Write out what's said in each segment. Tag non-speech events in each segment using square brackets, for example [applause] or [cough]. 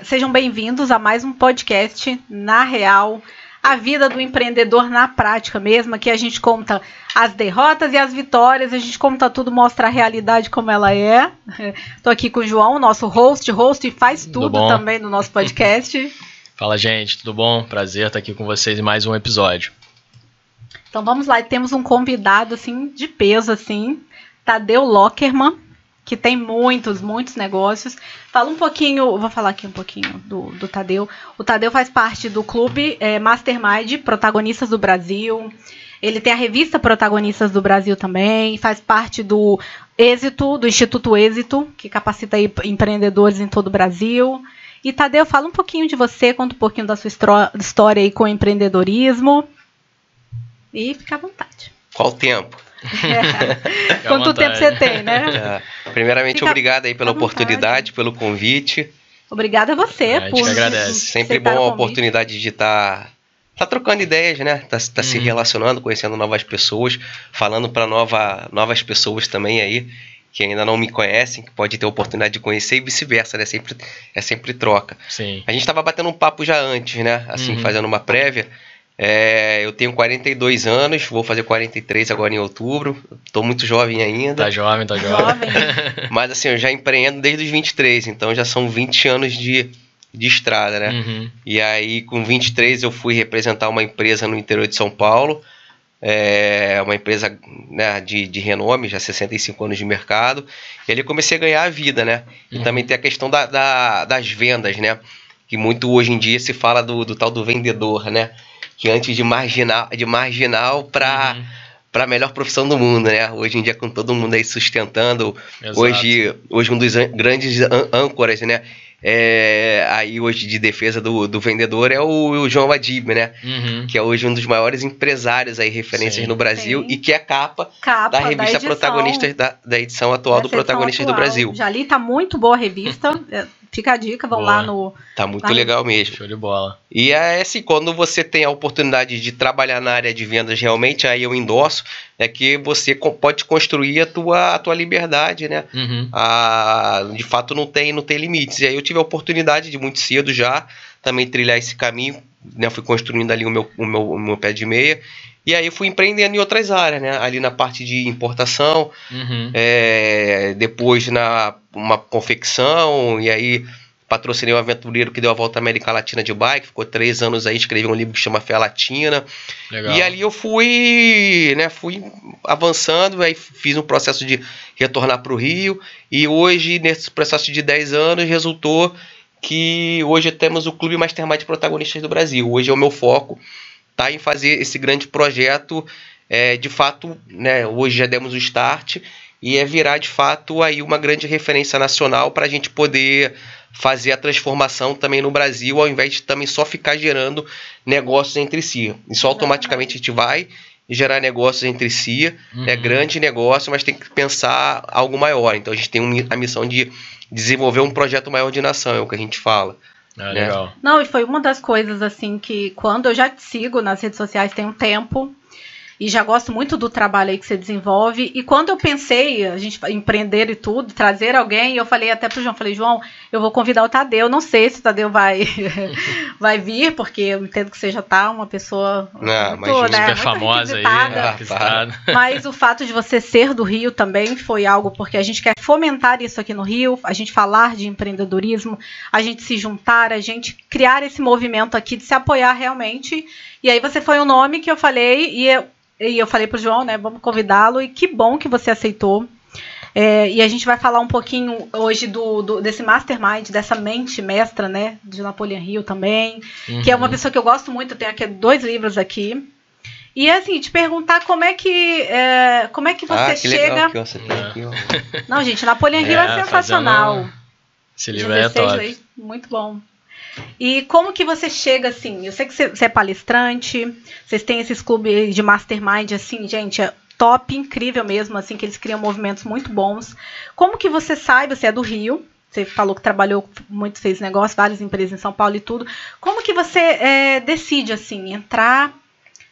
Sejam bem-vindos a mais um podcast Na Real, a vida do empreendedor na prática mesmo, que a gente conta as derrotas e as vitórias, a gente conta tudo, mostra a realidade como ela é. [laughs] Estou aqui com o João, nosso host, host e faz tudo, tudo também no nosso podcast. [laughs] Fala, gente, tudo bom? Prazer estar aqui com vocês em mais um episódio. Então vamos lá, temos um convidado assim de peso assim, Tadeu Lockerman que tem muitos, muitos negócios. Fala um pouquinho, vou falar aqui um pouquinho do, do Tadeu. O Tadeu faz parte do clube é, Mastermind Protagonistas do Brasil. Ele tem a revista Protagonistas do Brasil também, faz parte do Êxito, do Instituto Êxito, que capacita empreendedores em todo o Brasil. E Tadeu, fala um pouquinho de você, conta um pouquinho da sua história aí com empreendedorismo. E fica à vontade. Qual o tempo? É. [laughs] Quanto tempo você tem, né? É. Primeiramente, Fica obrigado aí pela oportunidade, pelo convite. Obrigada a você a por agradece. Sempre bom a oportunidade de estar tá, tá trocando ideias, né? Tá, tá uhum. se relacionando, conhecendo novas pessoas, falando para nova, novas pessoas também aí que ainda não me conhecem, que pode ter a oportunidade de conhecer e vice-versa, né? Sempre, é sempre troca. Sim. A gente estava batendo um papo já antes, né? Assim, uhum. fazendo uma prévia. É, eu tenho 42 anos, vou fazer 43 agora em outubro. Estou muito jovem ainda. Tá jovem, tá jovem. [laughs] Mas assim, eu já empreendo desde os 23, então já são 20 anos de, de estrada, né? Uhum. E aí, com 23, eu fui representar uma empresa no interior de São Paulo. É uma empresa né, de, de renome, já 65 anos de mercado. E ali comecei a ganhar a vida, né? E uhum. também tem a questão da, da, das vendas, né? Que muito hoje em dia se fala do, do tal do vendedor, né? Que antes de marginal, de marginal para uhum. para a melhor profissão do mundo, né? Hoje em dia com todo mundo aí sustentando, Exato. hoje hoje um dos grandes âncoras, né? É, aí hoje de defesa do, do vendedor é o, o João Adib, né? Uhum. Que é hoje um dos maiores empresários aí, referências Sim. no Brasil Sim. e que é capa, capa da revista da Protagonistas da, da edição atual do Protagonistas atual. do Brasil. Já li, tá muito boa a revista. [laughs] É, Fica a dica, vão Boa. lá no. Tá muito legal mesmo. Show de bola. E é assim, quando você tem a oportunidade de trabalhar na área de vendas realmente, aí eu endosso, é que você pode construir a tua, a tua liberdade, né? Uhum. A, de fato não tem, não tem limites. E aí eu tive a oportunidade de muito cedo já também trilhar esse caminho, né? Fui construindo ali o meu, o meu, o meu pé de meia. E aí eu fui empreendendo em outras áreas, né? Ali na parte de importação, uhum. é, depois na uma confecção, e aí patrocinei um aventureiro que deu a volta à América Latina de bike, ficou três anos aí, escrevi um livro que chama Fé Latina. Legal. E ali eu fui, né, fui avançando, aí fiz um processo de retornar para o Rio, e hoje, nesse processo de 10 anos, resultou que hoje temos o Clube Mastermind de Protagonistas do Brasil. Hoje é o meu foco, tá em fazer esse grande projeto. É, de fato, né, hoje já demos o start e é virar de fato aí uma grande referência nacional para a gente poder fazer a transformação também no Brasil, ao invés de também só ficar gerando negócios entre si. Isso automaticamente a gente vai gerar negócios entre si, é uhum. é grande negócio, mas tem que pensar algo maior. Então a gente tem a missão de desenvolver um projeto maior de nação, é o que a gente fala. Ah, né? legal. Não, e foi uma das coisas assim que quando eu já te sigo nas redes sociais tem um tempo e já gosto muito do trabalho aí que você desenvolve. E quando eu pensei, a gente empreender e tudo, trazer alguém, eu falei até pro João, falei, João, eu vou convidar o Tadeu. Não sei se o Tadeu vai, [laughs] vai vir, porque eu entendo que você já tá uma pessoa Não, muito, né, super famosa aí. Ah, mas o fato de você ser do Rio também foi algo, porque a gente quer fomentar isso aqui no Rio, a gente falar de empreendedorismo, a gente se juntar, a gente criar esse movimento aqui de se apoiar realmente. E aí você foi um nome que eu falei e eu, e eu falei pro João, né? Vamos convidá-lo. E que bom que você aceitou. É, e a gente vai falar um pouquinho hoje do, do, desse mastermind, dessa mente mestra, né? De Napoleon Hill também. Uhum. Que é uma uhum. pessoa que eu gosto muito. Tenho aqui dois livros aqui. E assim, te perguntar como é que é, como é que você ah, que chega. Que você tem aqui, Não, gente, Napoleon Hill é, [laughs] é sensacional. Esse livro é top. Aí, muito bom. E como que você chega assim? Eu sei que você é palestrante, vocês têm esses clubes de mastermind assim, gente, é top, incrível mesmo, assim, que eles criam movimentos muito bons. Como que você sai, você é do Rio, você falou que trabalhou muito, fez negócio, várias empresas em São Paulo e tudo. Como que você é, decide, assim, entrar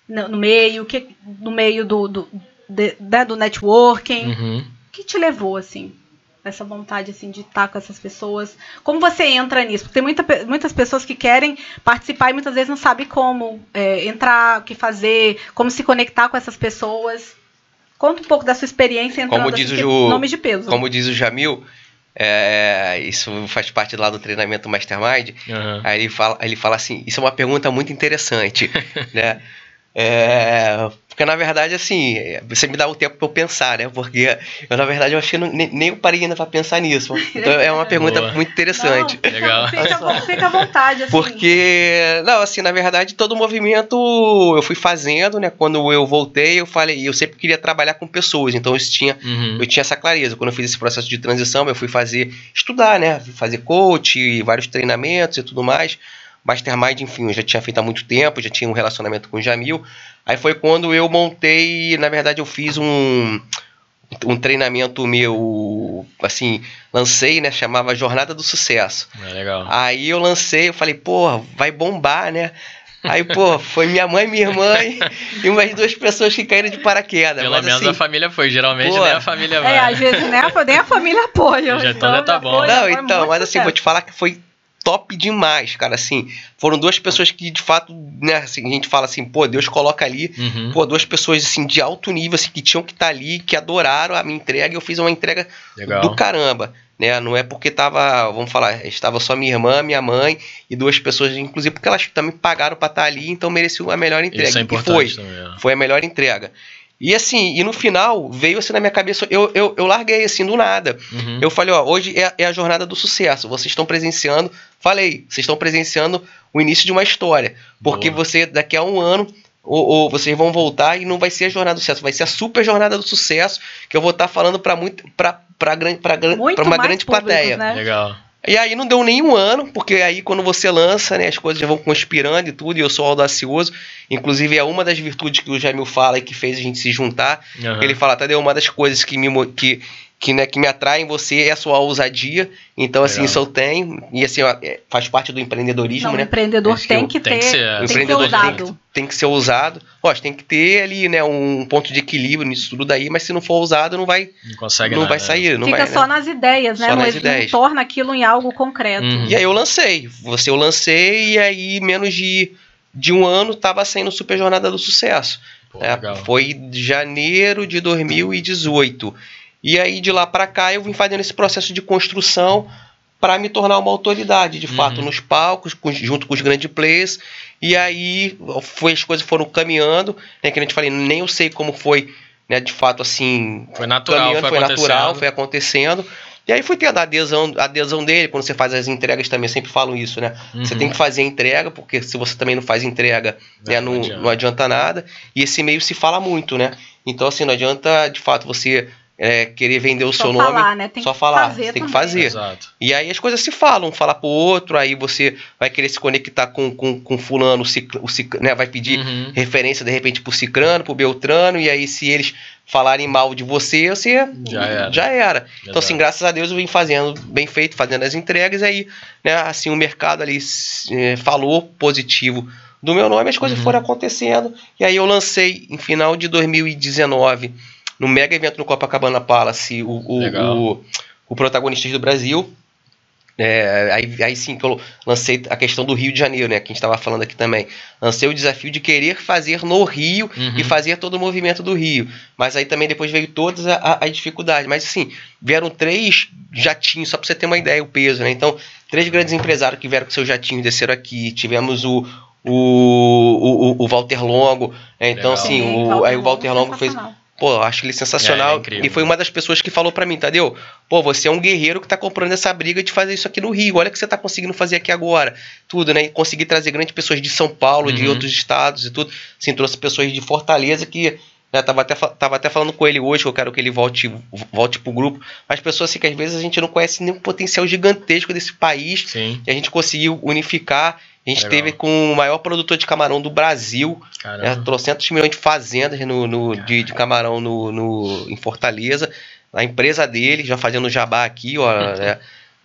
no, meio, que, no meio do, do, de, né, do networking? Uhum. O que te levou, assim? Essa vontade assim de estar com essas pessoas? Como você entra nisso? Porque tem muita, muitas pessoas que querem participar e muitas vezes não sabem como é, entrar, o que fazer, como se conectar com essas pessoas. Conta um pouco da sua experiência entrando como diz assim, o, nome de peso. Como diz o Jamil, é, isso faz parte lá do treinamento Mastermind. Aham. Aí ele fala, ele fala assim: Isso é uma pergunta muito interessante, [laughs] né? É, porque na verdade, assim, você me dá um tempo para eu pensar, né? Porque eu, na verdade, eu acho que não- nem, nem eu parei ainda para pensar nisso. Então é uma pergunta Boa. muito interessante. Não, Legal. Fica, à- fica à vontade, assim. Porque, não, assim, na verdade, todo o movimento eu fui fazendo, né? Quando eu voltei, eu falei, eu sempre queria trabalhar com pessoas, então isso tinha, Uhum. eu tinha essa clareza. Quando eu fiz esse processo de transição, eu fui fazer, estudar, né? Fui fazer coach, e vários treinamentos e tudo mais. Mastermind, enfim, eu já tinha feito há muito tempo, já tinha um relacionamento com o Jamil. Aí foi quando eu montei, na verdade, eu fiz um, um treinamento meu, assim, lancei, né? Chamava Jornada do Sucesso. É legal. Aí eu lancei, eu falei, porra, vai bombar, né? Aí, pô, foi minha mãe, minha irmã e, e umas duas pessoas que caíram de paraquedas. Pelo mas menos assim, a família foi. Geralmente Pô. nem a família vai. É, às vezes nem a, nem a família apoia. [laughs] Já então tá- bom. Não, então, mas assim, vou te falar que foi top demais, cara. Assim, foram duas pessoas que, de fato, né, assim, a gente fala assim, pô, Deus coloca ali. Uhum. Pô, duas pessoas assim de alto nível, assim, que tinham que estar ali, que adoraram a minha entrega, e eu fiz uma entrega Legal. do caramba, né? Não é porque tava, vamos falar, estava só minha irmã, minha mãe e duas pessoas, inclusive porque elas também pagaram pra estar ali, então mereciam a melhor entrega. Isso é e importante foi, também. é. foi a melhor entrega. E assim, e no final veio assim na minha cabeça, eu, eu, eu larguei assim do nada. Uhum. Eu falei, ó, hoje é, é a jornada do sucesso. Vocês estão presenciando, falei, vocês estão presenciando o início de uma história. Porque Boa. você, daqui a um ano, ou, ou vocês vão voltar e não vai ser a jornada do sucesso, vai ser a super jornada do sucesso, que eu vou estar falando para muito para para grande para Muito uma grande públicos, plateia. né? Legal. E aí não deu nem um ano, porque aí quando você lança, né, as coisas já vão conspirando e tudo, e eu sou audacioso. Inclusive é uma das virtudes que o Jamil fala e que fez a gente se juntar. Aham. Ele fala, Tadeu, uma das coisas que me, que, que, né, que me atrai em você é a sua ousadia. Então, assim, Legal. isso eu tenho. E assim, é, faz parte do empreendedorismo, Não, o né? empreendedor Acho que tem o- que tem ter, que ser, tem o O que ser empreendedor tem, ousado. que- tem que ser ousado. Lógico, tem que ter ali, né, um ponto de equilíbrio nisso tudo daí, mas se não for ousado, não vai, Não consegue não nada, vai sair. Não Fica vai, só né? nas ideias, né? Só não, nas não ideias. torna aquilo em algo concreto. Uhum. E aí eu lancei. Você eu lancei e aí menos de, de um ano tava saindo Super Jornada do Sucesso. Pô, É, foi de janeiro de 2018. E aí de lá para cá eu vim fazendo esse processo de construção para me tornar uma autoridade, de fato, Uhum. nos palcos, com- junto com os grandes players. E aí foi, as coisas foram caminhando, né, que a gente falei, nem eu sei como foi, né, de fato assim, Foi natural, foi, foi natural, acontecendo. foi acontecendo. E aí fui tendo a adesão, a adesão dele, quando você faz as entregas também, eu sempre falo isso, né? Você Uhum. tem que fazer a entrega, porque se você também não faz entrega, É, né, não não, adianta. não adianta nada. E esse meio se fala muito, né? Então, assim, não adianta, de fato, você é, querer vender o Só seu falar, nome. né? Tem só que falar, fazer tem que também. fazer. Exato. E aí as coisas se falam, um fala pro outro, aí você vai querer se conectar com, com, com fulano, o cic, o cic, né, vai pedir Uhum. referência, de repente, pro cicrano, pro beltrano, e aí se eles falarem mal de você, você Já era. já era. Então, assim, graças a Deus eu vim fazendo bem feito, fazendo as entregas, aí, né, assim, o mercado ali eh, falou positivo do meu nome, as coisas Uhum. foram acontecendo, e aí eu lancei em final de 2019, no mega evento no Copacabana Palace, o, o, o, o Protagonistas do Brasil. É, aí, aí sim que eu lancei a questão do Rio de Janeiro, né? Que a gente estava falando aqui também. Lancei o desafio de querer fazer no Rio Uhum. e fazer todo o movimento do Rio. Mas aí também depois veio todas as dificuldades. Mas assim, vieram três jatinhos, só para você ter uma ideia, o peso, né? Então, três grandes empresários que vieram com seus jatinhos, desceram aqui. Tivemos o, o, o, o Walter Longo. né? Então, Legal. assim, Sim, o, aí o Walter Longo fez. Pô, eu acho ele É, sensacional. é incrível. e foi uma das pessoas que falou pra mim, Tadeu, pô, você é um guerreiro que tá comprando essa briga de fazer isso aqui no Rio. Olha o que você tá conseguindo fazer aqui agora. Tudo, né? E conseguir trazer grandes pessoas de São Paulo, de Uhum. outros estados e tudo. Assim, trouxe pessoas de Fortaleza que. Né, tava, até, tava até falando com ele hoje, que eu quero que ele volte, volte pro grupo. Mas pessoas assim que às vezes a gente não conhece nem o potencial gigantesco desse país. Sim, E a gente conseguiu unificar. A gente Legal. teve com o maior produtor de camarão do Brasil, né, caramba. trocentos milhões de fazendas no, no- de, de camarão no, no- em Fortaleza. A empresa dele, já fazendo jabá aqui, ó, né,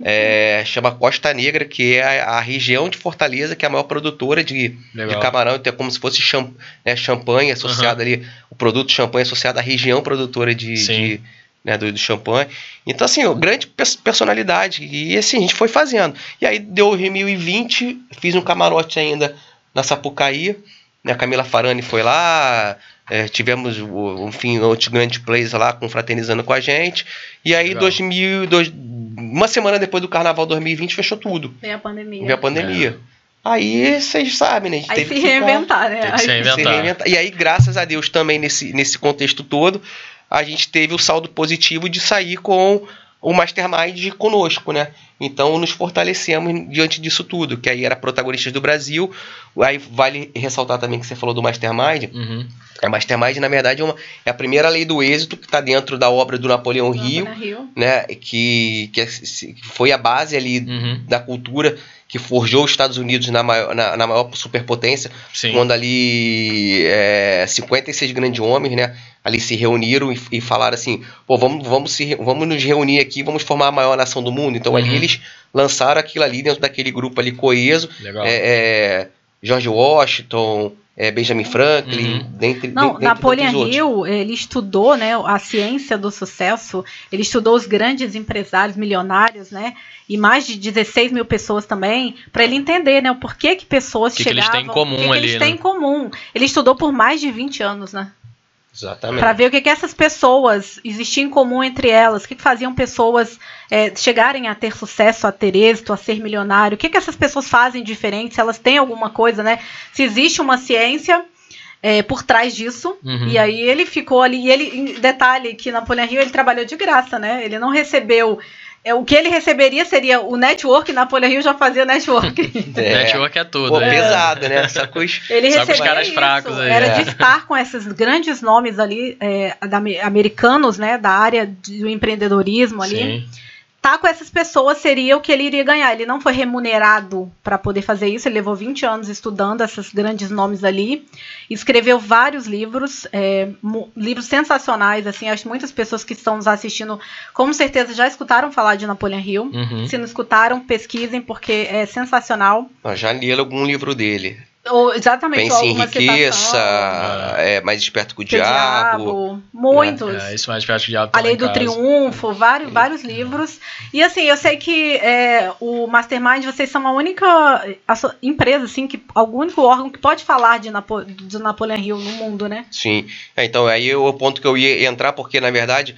é, chama Costa Negra, que é a, a região de Fortaleza que é a maior produtora de, de camarão. Então é como se fosse cham, né, champanhe associado ali, o produto champanhe associado à região produtora de, de, né, do, do champanhe. Então, assim, grande personalidade. E assim, a gente foi fazendo. E aí deu 2020, fiz um camarote ainda na Sapucaí. Né, a Camila Farani foi lá, é, tivemos, enfim, outros grandes players lá confraternizando com a gente. E aí, 2000, dois, uma semana depois do Carnaval 2020, fechou tudo. Veio a pandemia. Veio a pandemia. É. Aí vocês sabem, né? aí se reinventar, né? Tem que se reinventar. se reinventar. E aí, graças a Deus, também nesse, nesse contexto todo, a gente teve o saldo positivo de sair com o Mastermind conosco, né? Então nos fortalecemos diante disso tudo, que aí era protagonistas do Brasil. Aí vale ressaltar também que você falou do Mastermind. Uhum. A Mastermind, na verdade, é, uma, é a primeira lei do êxito que está dentro da obra do Napoleão Rio, Rio, né? Que, que é, foi a base ali uhum. da cultura que forjou os Estados Unidos na maior, na, na maior superpotência, Sim. quando ali é, 56 grandes homens, né? Ali se reuniram e, e, falaram assim, pô, vamos, vamos, se, vamos nos reunir aqui, vamos formar a maior nação do mundo. Então uhum. ali eles lançaram aquilo ali dentro daquele grupo ali coeso. É, é, George Washington, é, Benjamin Franklin, uhum. dentre, Não, dentre Napoleon Hill, ele estudou né, a ciência do sucesso, ele estudou os grandes empresários milionários, né? E mais de 16 mil pessoas também, para ele entender né, o porquê que pessoas que chegavam. Que eles têm em comum que ali. Que eles né? têm em comum. Ele estudou por mais de 20 anos, né? Exatamente. Para ver o que, que essas pessoas existiam em comum entre elas, o que, que faziam pessoas é, chegarem a ter sucesso, a ter êxito, a ser milionário, o que, que essas pessoas fazem diferente, se elas têm alguma coisa, né? Se existe uma ciência é, por trás disso. Uhum. E aí ele ficou ali. E ele, detalhe que Napoleão Rio ele trabalhou de graça, né? Ele não recebeu é, o que ele receberia seria o network, Napoleão Rio já fazia network. [laughs] É. [laughs] network é tudo. Pô, é. pesado, né? Só com os, [laughs] ele Só recebia caras isso, fracos aí. Era é. de estar com esses grandes nomes ali, é, da, americanos, né? Da área do empreendedorismo ali. Sim tá com essas pessoas seria o que ele iria ganhar. Ele não foi remunerado para poder fazer isso, ele levou 20 anos estudando esses grandes nomes ali, escreveu vários livros, é, livros sensacionais, assim, acho que muitas pessoas que estão nos assistindo, com certeza já escutaram falar de Napoleão Hill. Uhum. Se não escutaram, pesquisem, porque é sensacional. Eu já li algum livro dele. Ou, exatamente. Pense em riqueza, é, mais esperto que o, que diabo. diabo. Muitos. É, isso mais esperto que o diabo. A Lei do Triunfo, vários, vários livros. E assim, eu sei que é, o Mastermind, vocês são a única a empresa, assim, que, o único órgão que pode falar de, Napo, de Napoleão Hill no mundo, né? Sim. É, então, aí é o ponto que eu ia entrar, porque na verdade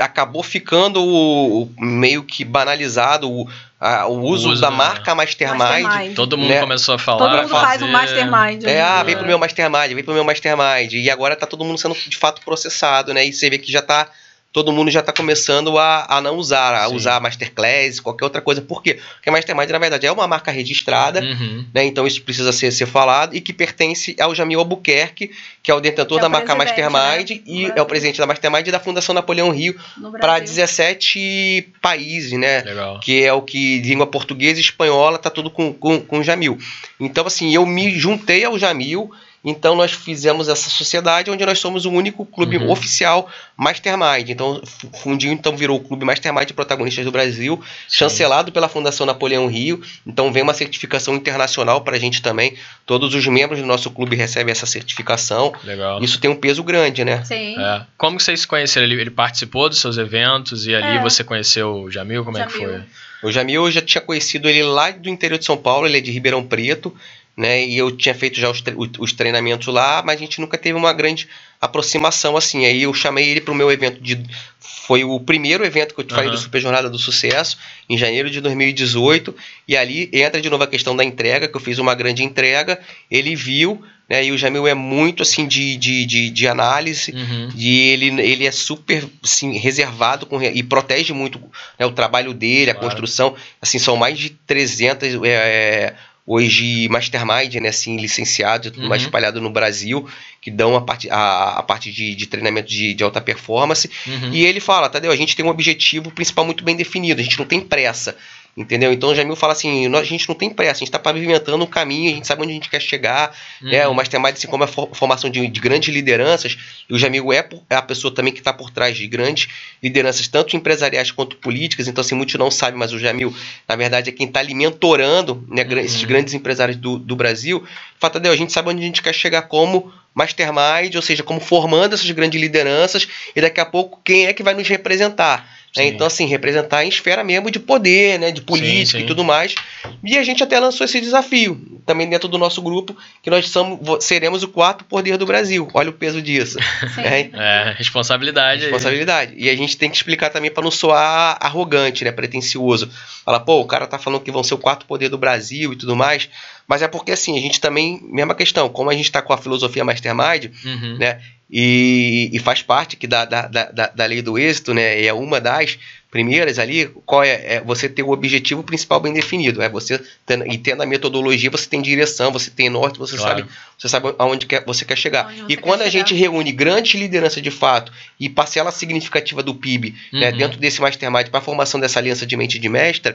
acabou ficando o, o meio que banalizado o, a, o, uso o, uso da marca Mastermind. mastermind. Todo mundo né? começou a falar. Todo mundo fazer... faz um Mastermind. É, ah, vem pro meu Mastermind, vem pro meu Mastermind. E agora tá todo mundo sendo de fato processado, né? E você vê que já tá todo mundo já está começando a, a não usar, a Sim. usar Masterclass, qualquer outra coisa. Por quê? Porque a Mastermind, na verdade, é uma marca registrada, uhum. né? Então isso precisa ser, ser falado e que pertence ao Jamil Albuquerque, que é o detentor é da o marca Mastermind né? e é o presidente da Mastermind e da Fundação Napoleão Rio para 17 países, né? Legal. Que é o que língua portuguesa e espanhola tá tudo com, com, com o Jamil. Então, assim, eu me juntei ao Jamil então nós fizemos essa sociedade onde nós somos o único clube Uhum. oficial Mastermind. Então fundiu, então virou o clube Mastermind de protagonistas do Brasil, chancelado pela Fundação Napoleão Rio. Então vem uma certificação internacional para a gente também. Todos os membros do nosso clube recebem essa certificação. Legal. Isso tem um peso grande, né? Sim. É. Como que vocês se conheceram? Ele, ele participou dos seus eventos e ali É. você conheceu o Jamil? Como é que Jamil. foi? O Jamil eu já tinha conhecido ele lá do interior de São Paulo, ele é de Ribeirão Preto, né? E eu tinha feito já os, tre- os treinamentos lá, mas a gente nunca teve uma grande aproximação assim. Aí eu chamei ele para o meu evento de. Foi o primeiro evento que eu te falei do Super Jornada do Sucesso, em janeiro de 2018. E ali entra de novo a questão da entrega, que eu fiz uma grande entrega. Ele viu, né? E o Jamil é muito assim de, de, de, de análise. Uhum. E ele, ele é super assim, reservado com, e protege muito né, o trabalho dele, a Claro. construção. Assim, são mais de 300 é, é, hoje mastermind, né, assim, licenciados e tudo mais Uhum. espalhado no Brasil, que dão a parte, a, a parte de, de treinamento de, de alta performance. Uhum. E ele fala, Tadeu, a gente tem um objetivo principal muito bem definido, a gente não tem pressa. Entendeu? Então o Jamil fala assim: "Nós- a gente não tem pressa, a gente está pavimentando um caminho, a gente sabe onde a gente quer chegar. né? Uhum. O Mastermind, assim como a for- formação de, de grandes lideranças, e o Jamil é, é a pessoa também que está por trás de grandes lideranças, tanto empresariais quanto políticas. Então, assim, muitos não sabem, mas o Jamil, na verdade, é quem está ali mentorando né, gran- esses Uhum. grandes empresários do, do Brasil. Fala, Tadeu, a gente sabe onde a gente quer chegar como mastermind, ou seja, como formando essas grandes lideranças e daqui a pouco quem é que vai nos representar. Né? Então, assim, representar em esfera mesmo de poder, né? De política sim, sim. e tudo mais. E a gente até lançou esse desafio, também dentro do nosso grupo, que nós somos, seremos o quarto poder do Brasil. Olha o peso disso. [laughs] É, é, responsabilidade. Responsabilidade. Aí. E a gente tem que explicar também para não soar arrogante, né? Pretencioso. Falar, pô, o cara tá falando que vão ser o quarto poder do Brasil e tudo mais. Mas é porque, assim, a gente também, mesma questão, como a gente está com a filosofia mastermind, uhum. né? E, e, faz parte que da, da, da, da lei do êxito, né? É uma das primeiras ali, qual é, é, você ter o objetivo principal bem definido. É você tendo, e tendo a metodologia, você tem direção, você tem norte, você claro. sabe, você sabe aonde quer, você quer chegar. Você e quando a gente reúne grandes lideranças de fato e parcela significativa do PIB né, uhum. né, dentro desse mastermind para a formação dessa aliança de mente de mestre,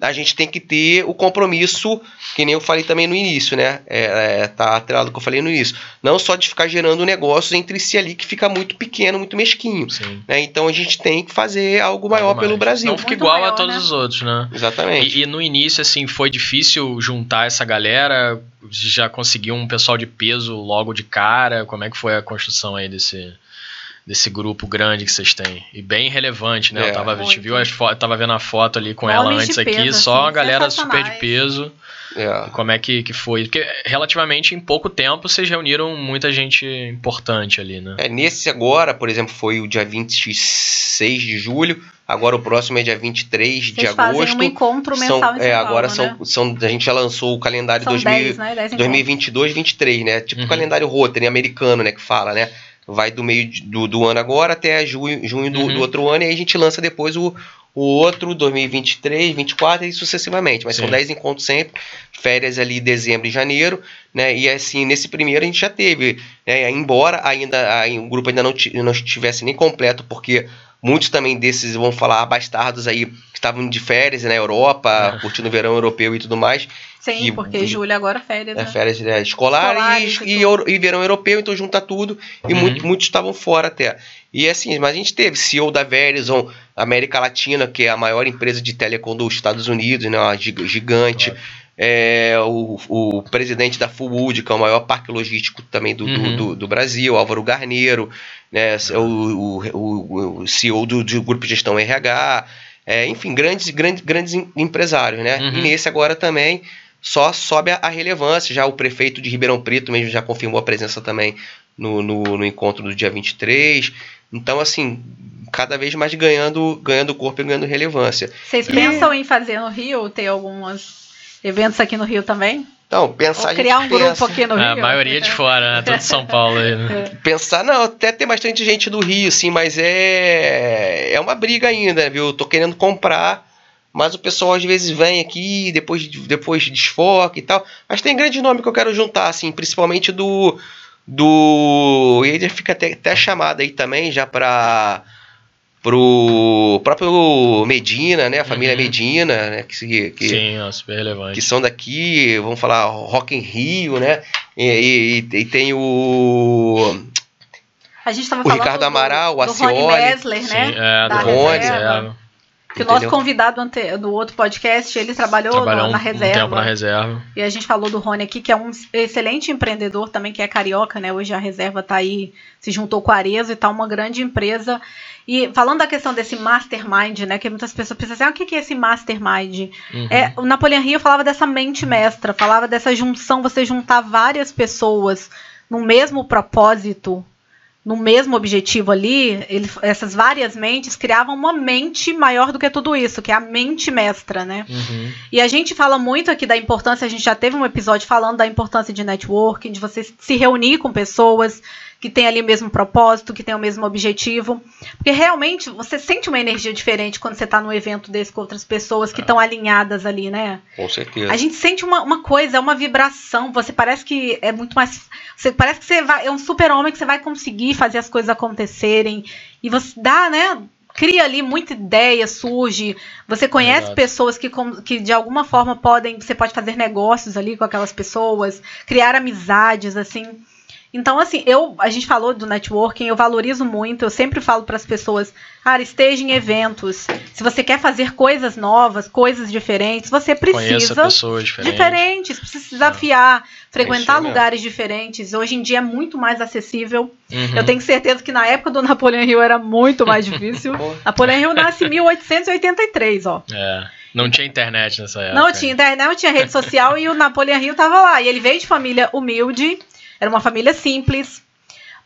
a gente tem que ter o compromisso, que nem eu falei também no início, né? É, é, tá atrelado ao que eu falei no início. Não só de ficar gerando negócios entre si ali que fica muito pequeno, muito mesquinho. Né? Então a gente tem que fazer algo maior algo pelo Brasil. Não fica igual maior, a todos né? os outros, né? Exatamente. E, e, no início, assim, foi difícil juntar essa galera? Já conseguiu um pessoal de peso logo de cara? Como é que foi a construção aí desse desse grupo grande que vocês têm. E bem relevante, né? É, eu tava, a gente viu as tava vendo a foto ali com ela antes aqui, peso, só assim, a galera super de peso. É. Como é que, que foi? Porque relativamente em pouco tempo vocês reuniram muita gente importante ali, né? É, nesse agora, por exemplo, foi o dia 26 de julho. Agora o próximo é dia 23 Vocês de agosto. Fazem um encontro mensal são, em São é, agora né? são, são a gente já lançou o calendário são 2000, 10, né? 10 2022, 23, né? Tipo o uhum. calendário Rotary americano, né, que fala, né? Vai do meio do, do ano agora até junho, junho do, uhum. do, outro ano, e aí a gente lança depois o, o outro, 2023, 2024 e sucessivamente. Mas Sim. são 10 encontros sempre, férias ali dezembro e janeiro, né? E assim, nesse primeiro a gente já teve, né? Embora ainda aí, o grupo ainda não, não estivesse nem completo, porque muitos também desses, vão falar, bastardos aí, estavam de férias na Europa, é. curtindo o verão europeu e tudo mais. Sim, e, porque julho agora férias. É, né? férias é, escolares, escolares e, e, e, verão europeu, então junta tudo. E uhum. muito, muitos estavam fora até. E assim, mas a gente teve CEO da Verizon, América Latina, que é a maior empresa de telecom dos Estados Unidos, né, uma gigante. Claro. É, o, o presidente da Fullwood, que é o maior parque logístico também do, uhum. do, do, do, Brasil, Álvaro Garneiro, né, o, o, o, CEO do, do Grupo de Gestão RH, é, enfim, grandes, grandes, grandes empresários, né? Uhum. E nesse agora também só sobe a, relevância. Já o prefeito de Ribeirão Preto mesmo já confirmou a presença também no, no, no, encontro do dia 23. Então, assim, cada vez mais ganhando, ganhando corpo e ganhando relevância. Vocês e... pensam em fazer no Rio, ter alguns eventos aqui no Rio também? Então, pensar Ou criar um pensa. grupo aqui no Rio. É, a maioria de fora, né? Todo de São Paulo aí, né? Pensar, não, até tem bastante gente do Rio, sim, mas é é uma briga ainda, viu? Eu tô querendo comprar mas o pessoal às vezes vem aqui, depois, depois desfoca e tal. Mas tem grande nome que eu quero juntar, assim, principalmente do. do e ele fica até, até chamado aí também já para pro próprio Medina, né? A família uhum. Medina, né? Que, que, Sim, ó, super relevante. Que são daqui, vamos falar Rock in Rio, né? E, e, e tem o a gente tava o Ricardo Amaral, o Acioli. Rony Messler, né? Sim, é, da Rony, é. Que o nosso convidado ante, do outro podcast, ele trabalhou Trabalhou na, na um, reserva. Um tempo na reserva. E a gente falou do Rony aqui, que é um excelente empreendedor também, que é carioca, né? Hoje a reserva está aí, se juntou com a Arezo e está uma grande empresa. E falando da questão desse mastermind, né? Que muitas pessoas pensam assim, ah, o que é esse mastermind? Uhum. É, o Napoleão Rio falava dessa mente mestra, falava dessa junção, você juntar várias pessoas no mesmo propósito, no mesmo objetivo ali, ele, essas várias mentes criavam uma mente maior do que tudo isso, que é a mente mestra, né? Uhum. E a gente fala muito aqui da importância, a gente já teve um episódio falando da importância de networking, de você se reunir com pessoas que têm ali o mesmo propósito, que têm o mesmo objetivo. Porque realmente você sente uma energia diferente quando você está num evento desse com outras pessoas que estão é. alinhadas ali, né? Com certeza. A gente sente uma, uma coisa, é uma vibração. Você parece que é muito mais. Você parece que você vai, é um super-homem que você vai conseguir fazer as coisas acontecerem. E você dá, né? Cria ali muita ideia, surge. Você conhece pessoas que, que de alguma forma podem. Você pode fazer negócios ali com aquelas pessoas, criar amizades, assim. Então, assim, eu a gente falou do networking, eu valorizo muito, eu sempre falo para as pessoas, cara, esteja em eventos. Se você quer fazer coisas novas, coisas diferentes, você precisa pessoas diferentes. diferentes, precisa se desafiar, frequentar é lugares diferentes. Hoje em dia é muito mais acessível. Uhum. Eu tenho certeza que na época do Napoleão Hill era muito mais difícil. [laughs] Napoleão Hill nasce em 1883, ó. É. Não tinha internet nessa época. Não tinha internet, não tinha rede social e o Napoleão Hill tava lá. E ele veio de família humilde, era uma família simples,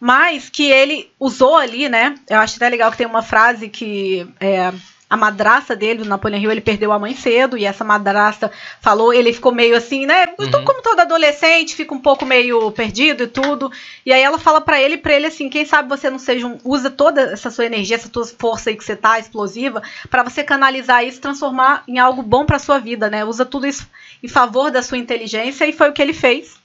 mas que ele usou ali, né? Eu acho até legal que tem uma frase que é, a madraça dele, do Napoleão Hill, ele perdeu a mãe cedo, e essa madraça falou, ele ficou meio assim, né? Uhum. Como todo adolescente, fica um pouco meio perdido e tudo. E aí ela fala para ele, para ele assim, quem sabe você não seja um, usa toda essa sua energia, essa tua força aí que você tá explosiva, para você canalizar isso, transformar em algo bom para sua vida, né? Usa tudo isso em favor da sua inteligência e foi o que ele fez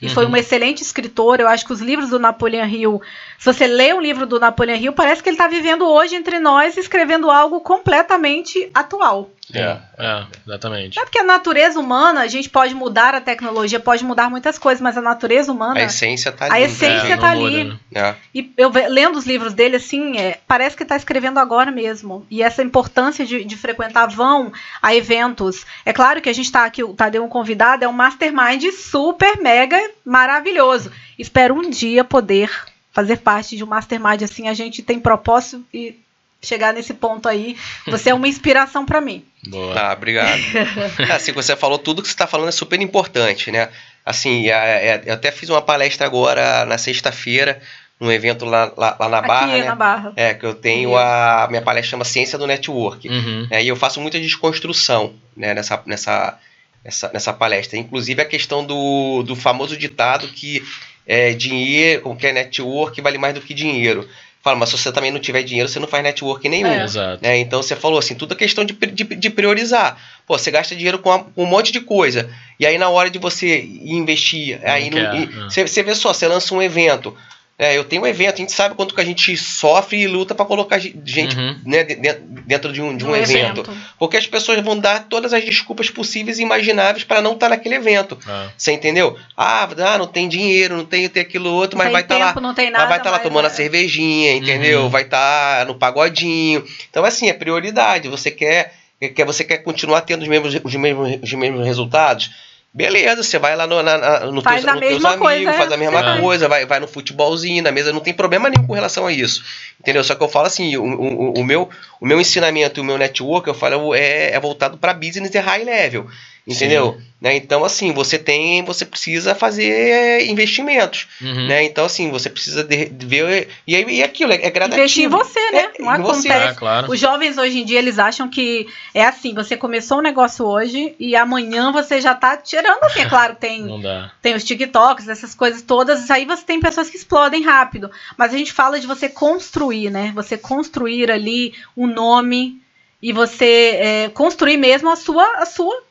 e uhum. foi um excelente escritor. Eu acho que os livros do Napoleão Hill, se você lê o livro do Napoleão Hill, parece que ele está vivendo hoje entre nós, escrevendo algo completamente atual. É, é, exatamente. É porque a natureza humana, a gente pode mudar a tecnologia, pode mudar muitas coisas, mas a natureza humana. A essência tá ali. A essência é, tá ali. Muda, né? é. E eu lendo os livros dele, assim, é, parece que está escrevendo agora mesmo. E essa importância de, de, frequentar vão a eventos. É claro que a gente está aqui, o Tadeu um convidado, é um mastermind super, mega maravilhoso. Espero um dia poder fazer parte de um mastermind assim. A gente tem propósito e chegar nesse ponto aí. Você é uma inspiração para mim. Boa. Tá, obrigado. [laughs] assim, você falou tudo que você está falando é super importante, né? Assim, é, é, eu até fiz uma palestra agora na sexta-feira, num evento lá, lá, lá na Barra, Aqui, né? na Barra. É, que eu tenho a minha palestra chama Ciência do Network. Uhum. É, e eu faço muita desconstrução né, nessa, nessa, nessa, nessa palestra. Inclusive a questão do, do famoso ditado que é, dinheiro, como que é network, vale mais do que dinheiro. Fala, mas se você também não tiver dinheiro, você não faz network nenhum. É. Exato. Né? Então você falou assim, tudo é questão de, de, de priorizar. Pô, você gasta dinheiro com, um monte de coisa. E aí na hora de você investir, não aí quer, no, é. você, você vê só, você lança um evento. É, eu tenho um evento, a gente sabe quanto que a gente sofre e luta para colocar gente uhum. né, dentro de um, de um, um evento. evento. Porque as pessoas vão dar todas as desculpas possíveis e imagináveis para não estar tá naquele evento. Ah. Você entendeu? Ah, ah, não tem dinheiro, não tem, tem aquilo outro, não mas vai estar tá lá. Não tem nada, mas vai estar tá lá tomando é. a cervejinha, entendeu? Uhum. Vai estar tá no pagodinho. Então, assim, é prioridade. Você quer, quer, você quer continuar tendo os mesmos, os mesmos, os mesmos resultados? Beleza, você vai lá no, na, no faz teus, no teus amigos, coisa, faz a mesma coisa, vai, vai no futebolzinho, na mesa, não tem problema nenhum com relação a isso. Entendeu? Só que eu falo assim, o, o, o meu, o meu ensinamento e o meu network, eu falo, é, é voltado para business e high level. Entendeu? Né? Então, assim, você tem, você precisa fazer investimentos. Uhum. Né? Então, assim, você precisa de, de ver. E, e aquilo, é, é gradativo. Investir em você, né? É, não acontece. Você. É, claro. Os jovens hoje em dia, eles acham que é assim, você começou um negócio hoje e amanhã você já tá tirando, assim, [laughs] é claro, tem, tem os TikToks, essas coisas todas, aí você tem pessoas que explodem rápido. Mas a gente fala de você construir, né? Você construir ali um nome e você é, construir mesmo a sua, a sua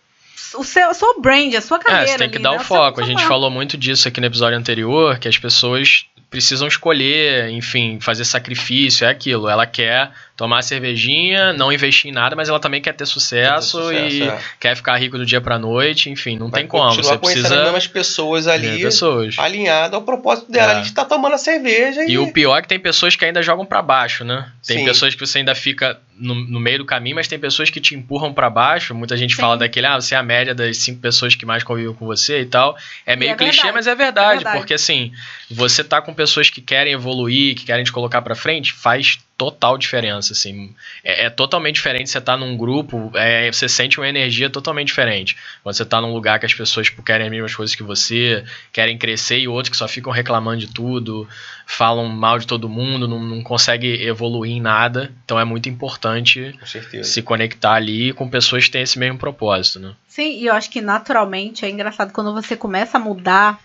o seu, seu brand, a sua carreira. É, você tem que ali, dar né? o foco. a gente falou muito disso aqui no episódio anterior, que as pessoas precisam escolher, enfim, fazer sacrifício, é aquilo. Ela quer tomar cervejinha, não investir em nada, mas ela também quer ter sucesso, quer ter sucesso e é. quer ficar rico do dia pra noite, enfim, não Vai tem como. Você precisa as mesmas pessoas ali, pessoas. alinhadas ao propósito dela. É. A gente tá tomando a cerveja e... e o pior é que tem pessoas que ainda jogam para baixo, né? Tem Sim. pessoas que você ainda fica no, no, meio do caminho, mas tem pessoas que te empurram para baixo. Muita gente Sim. fala daquele, ah, você é a média das cinco pessoas que mais convivem com você e tal. É meio é clichê, verdade. mas é verdade, é verdade, porque assim, você tá com pessoas que querem evoluir, que querem te colocar para frente, faz total diferença, assim. É, é, totalmente diferente você estar tá num grupo, é, você sente uma energia totalmente diferente. Quando você está num lugar que as pessoas tipo, querem as mesmas coisas que você, querem crescer, e outros que só ficam reclamando de tudo, falam mal de todo mundo, não, não consegue evoluir em nada. Então é muito importante se conectar ali com pessoas que têm esse mesmo propósito, né? Sim, e eu acho que naturalmente é engraçado quando você começa a mudar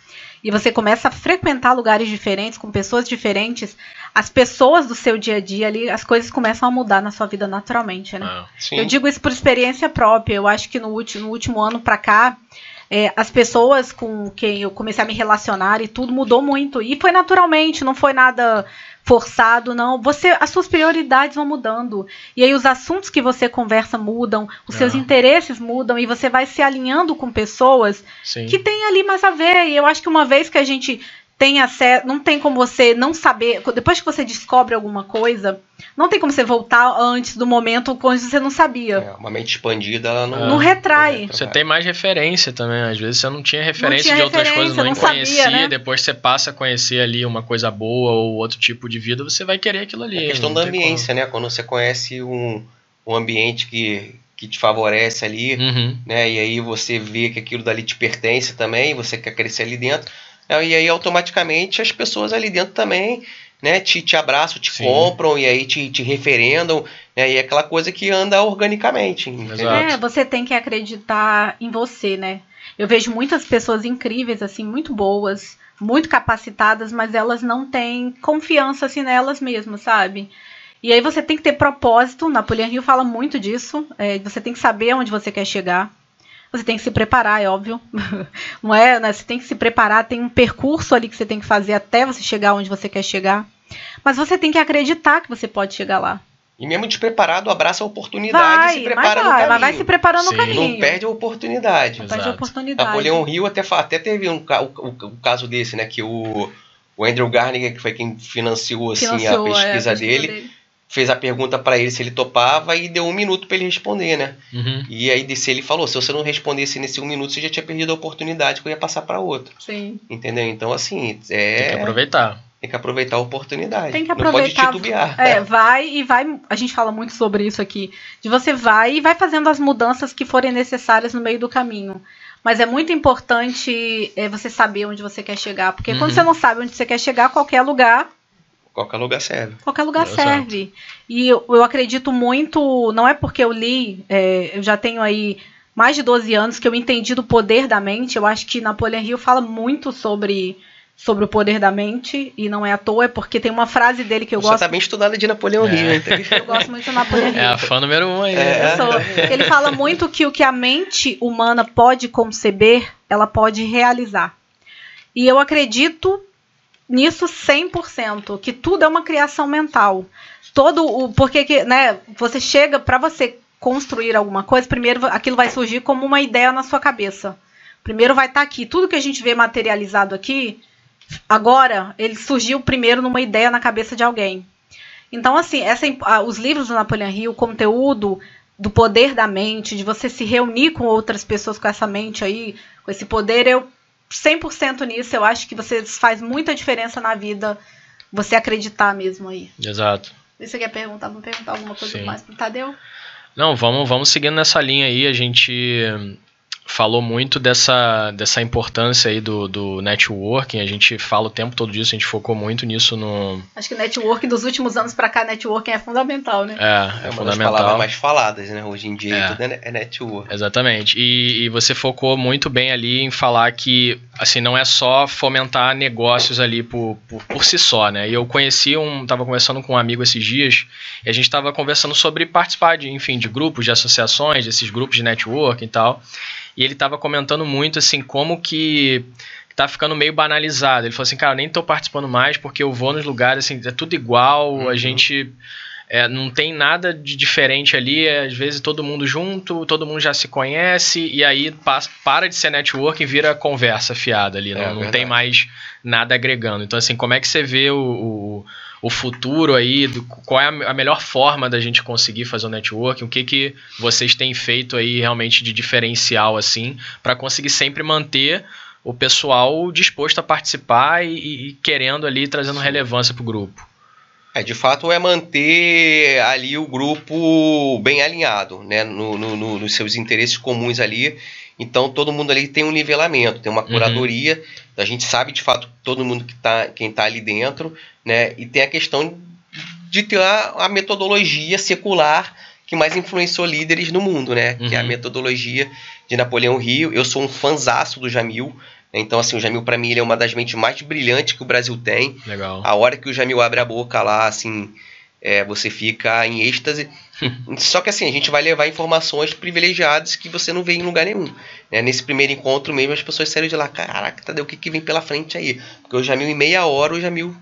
e você começa a frequentar lugares diferentes, com pessoas diferentes, as pessoas do seu dia a dia ali, as coisas começam a mudar na sua vida naturalmente, né? Ah, eu digo isso por experiência própria. Eu acho que no último, no último ano para cá, é, as pessoas com quem eu comecei a me relacionar e tudo mudou muito. E foi naturalmente, não foi nada forçado, não. Você, as suas prioridades vão mudando. E aí os assuntos que você conversa mudam, os seus ah. interesses mudam e você vai se alinhando com pessoas Sim. que têm ali mais a ver. E eu acho que uma vez que a gente tem acesso, não tem como você não saber, depois que você descobre alguma coisa, não tem como você voltar antes do momento quando você não sabia. É, uma mente expandida, ela não, não retrai. Você tem mais referência também, às vezes você não tinha referência não tinha de outras coisas, não, não conhecia, sabia, né? depois você passa a conhecer ali uma coisa boa ou outro tipo de vida, você vai querer aquilo ali. É questão da ambiência, como. né? Quando você conhece um, um ambiente que, que te favorece ali, uhum. né? E aí você vê que aquilo dali te pertence também, você quer crescer ali dentro e aí automaticamente as pessoas ali dentro também né, te, te abraçam, te Sim. compram e aí te, te referendam, né, e é aquela coisa que anda organicamente. É, você tem que acreditar em você, né? Eu vejo muitas pessoas incríveis, assim, muito boas, muito capacitadas, mas elas não têm confiança, assim, nelas mesmas, sabe? E aí você tem que ter propósito, Napoleão Hill fala muito disso, é, você tem que saber onde você quer chegar. Você tem que se preparar, é óbvio. [laughs] Não é, né? Você tem que se preparar, tem um percurso ali que você tem que fazer até você chegar onde você quer chegar. Mas você tem que acreditar que você pode chegar lá. E mesmo despreparado, abraça a oportunidade vai, e se prepara vai, no caminho. Mas vai se preparando Sim. no caminho. Não perde a oportunidade. Não perde a oportunidade. Napoleão Rio até, até teve um, o, o, o caso desse, né? Que o, o Andrew Garnier, que foi quem financiou, assim, financiou a pesquisa, é, a pesquisa dele, dele fez a pergunta para ele se ele topava e deu um minuto para ele responder, né? Uhum. E aí disse ele falou, se você não respondesse nesse um minuto, você já tinha perdido a oportunidade que eu ia passar para outro. Sim. Entendeu? Então assim, é... tem que aproveitar. Tem que aproveitar a oportunidade. Tem que aproveitar. Não pode titubear. É, vai e vai. A gente fala muito sobre isso aqui. De você vai e vai fazendo as mudanças que forem necessárias no meio do caminho. Mas é muito importante é, você saber onde você quer chegar. Porque uhum. quando você não sabe onde você quer chegar, qualquer lugar Qualquer lugar serve. Qualquer lugar Exato. serve. E eu, eu, acredito muito, não é porque eu li, é, eu já tenho aí mais de 12 anos que eu entendi do poder da mente. Eu acho que Napoleão Hill fala muito sobre, sobre o poder da mente, e não é à toa, é porque tem uma frase dele que eu Você gosto. Você tá bem estudada de Napoleão é. Hill, né? Eu gosto muito de Napoleão Hill. É a fã número um aí. É. Sou. Ele fala muito que o que a mente humana pode conceber, ela pode realizar. E eu acredito nisso 100%, que tudo é uma criação mental. Todo o porque que, né, você chega para você construir alguma coisa, primeiro aquilo vai surgir como uma ideia na sua cabeça. Primeiro vai estar tá aqui, tudo que a gente vê materializado aqui, agora ele surgiu primeiro numa ideia na cabeça de alguém. Então assim, essa, os livros do Napoleão Hill, o conteúdo do poder da mente, de você se reunir com outras pessoas com essa mente aí, com esse poder, eu 100% nisso. Eu acho que você faz muita diferença na vida você acreditar mesmo aí. Exato. Você quer perguntar? Vamos perguntar alguma coisa Sim. mais pro Tadeu? Não, vamos, vamos seguindo nessa linha aí. A gente falou muito dessa, dessa importância aí do, do networking, a gente fala o tempo todo disso, a gente focou muito nisso no... Acho que networking dos últimos anos para cá, networking é fundamental, né? É, é, é fundamental. palavras mais faladas, né? Hoje em dia é. tudo é, é network. Exatamente, e, e você focou muito bem ali em falar que, assim, não é só fomentar negócios ali por, por, por si só, né? E eu conheci um, tava conversando com um amigo esses dias, e a gente tava conversando sobre participar de, enfim, de grupos, de associações, desses grupos de networking e tal, e ele estava comentando muito assim como que tá ficando meio banalizado. Ele falou assim, cara, nem tô participando mais porque eu vou nos lugares assim, é tudo igual, uhum. a gente é, não tem nada de diferente ali, é, às vezes todo mundo junto, todo mundo já se conhece, e aí passa, para de ser network e vira conversa fiada ali, é, não, não tem mais nada agregando. Então, assim, como é que você vê o, o o futuro aí, do, qual é a, a, melhor forma da gente conseguir fazer o networking, o que, que vocês têm feito aí realmente de diferencial assim, para conseguir sempre manter o pessoal disposto a participar e, e querendo ali, trazendo relevância para o grupo. É, de fato é manter ali o grupo bem alinhado, né, no, no, no, nos seus interesses comuns ali. Então todo mundo ali tem um nivelamento, tem uma uhum. curadoria. Uhum. A gente sabe de fato todo mundo que tá, quem está ali dentro, né? E tem a questão de ter a, a metodologia secular que mais influenciou líderes no mundo, né? Uhum. Que é a uhum. metodologia de Napoleão Rio. Eu sou um fanzaço do Jamil. Né? Então, assim, o Jamil, para mim, ele é uma das mentes mais brilhantes que o Brasil tem. Legal. A hora que o Jamil abre a boca lá, assim, é, você fica em êxtase. [laughs] Só que assim, a gente vai levar informações privilegiadas que você não vê em lugar nenhum. Né? Nesse primeiro encontro mesmo, as pessoas saíram de lá, caraca, Tadeu, o que, que vem pela frente aí? Porque o Jamil, em meia hora, o Jamil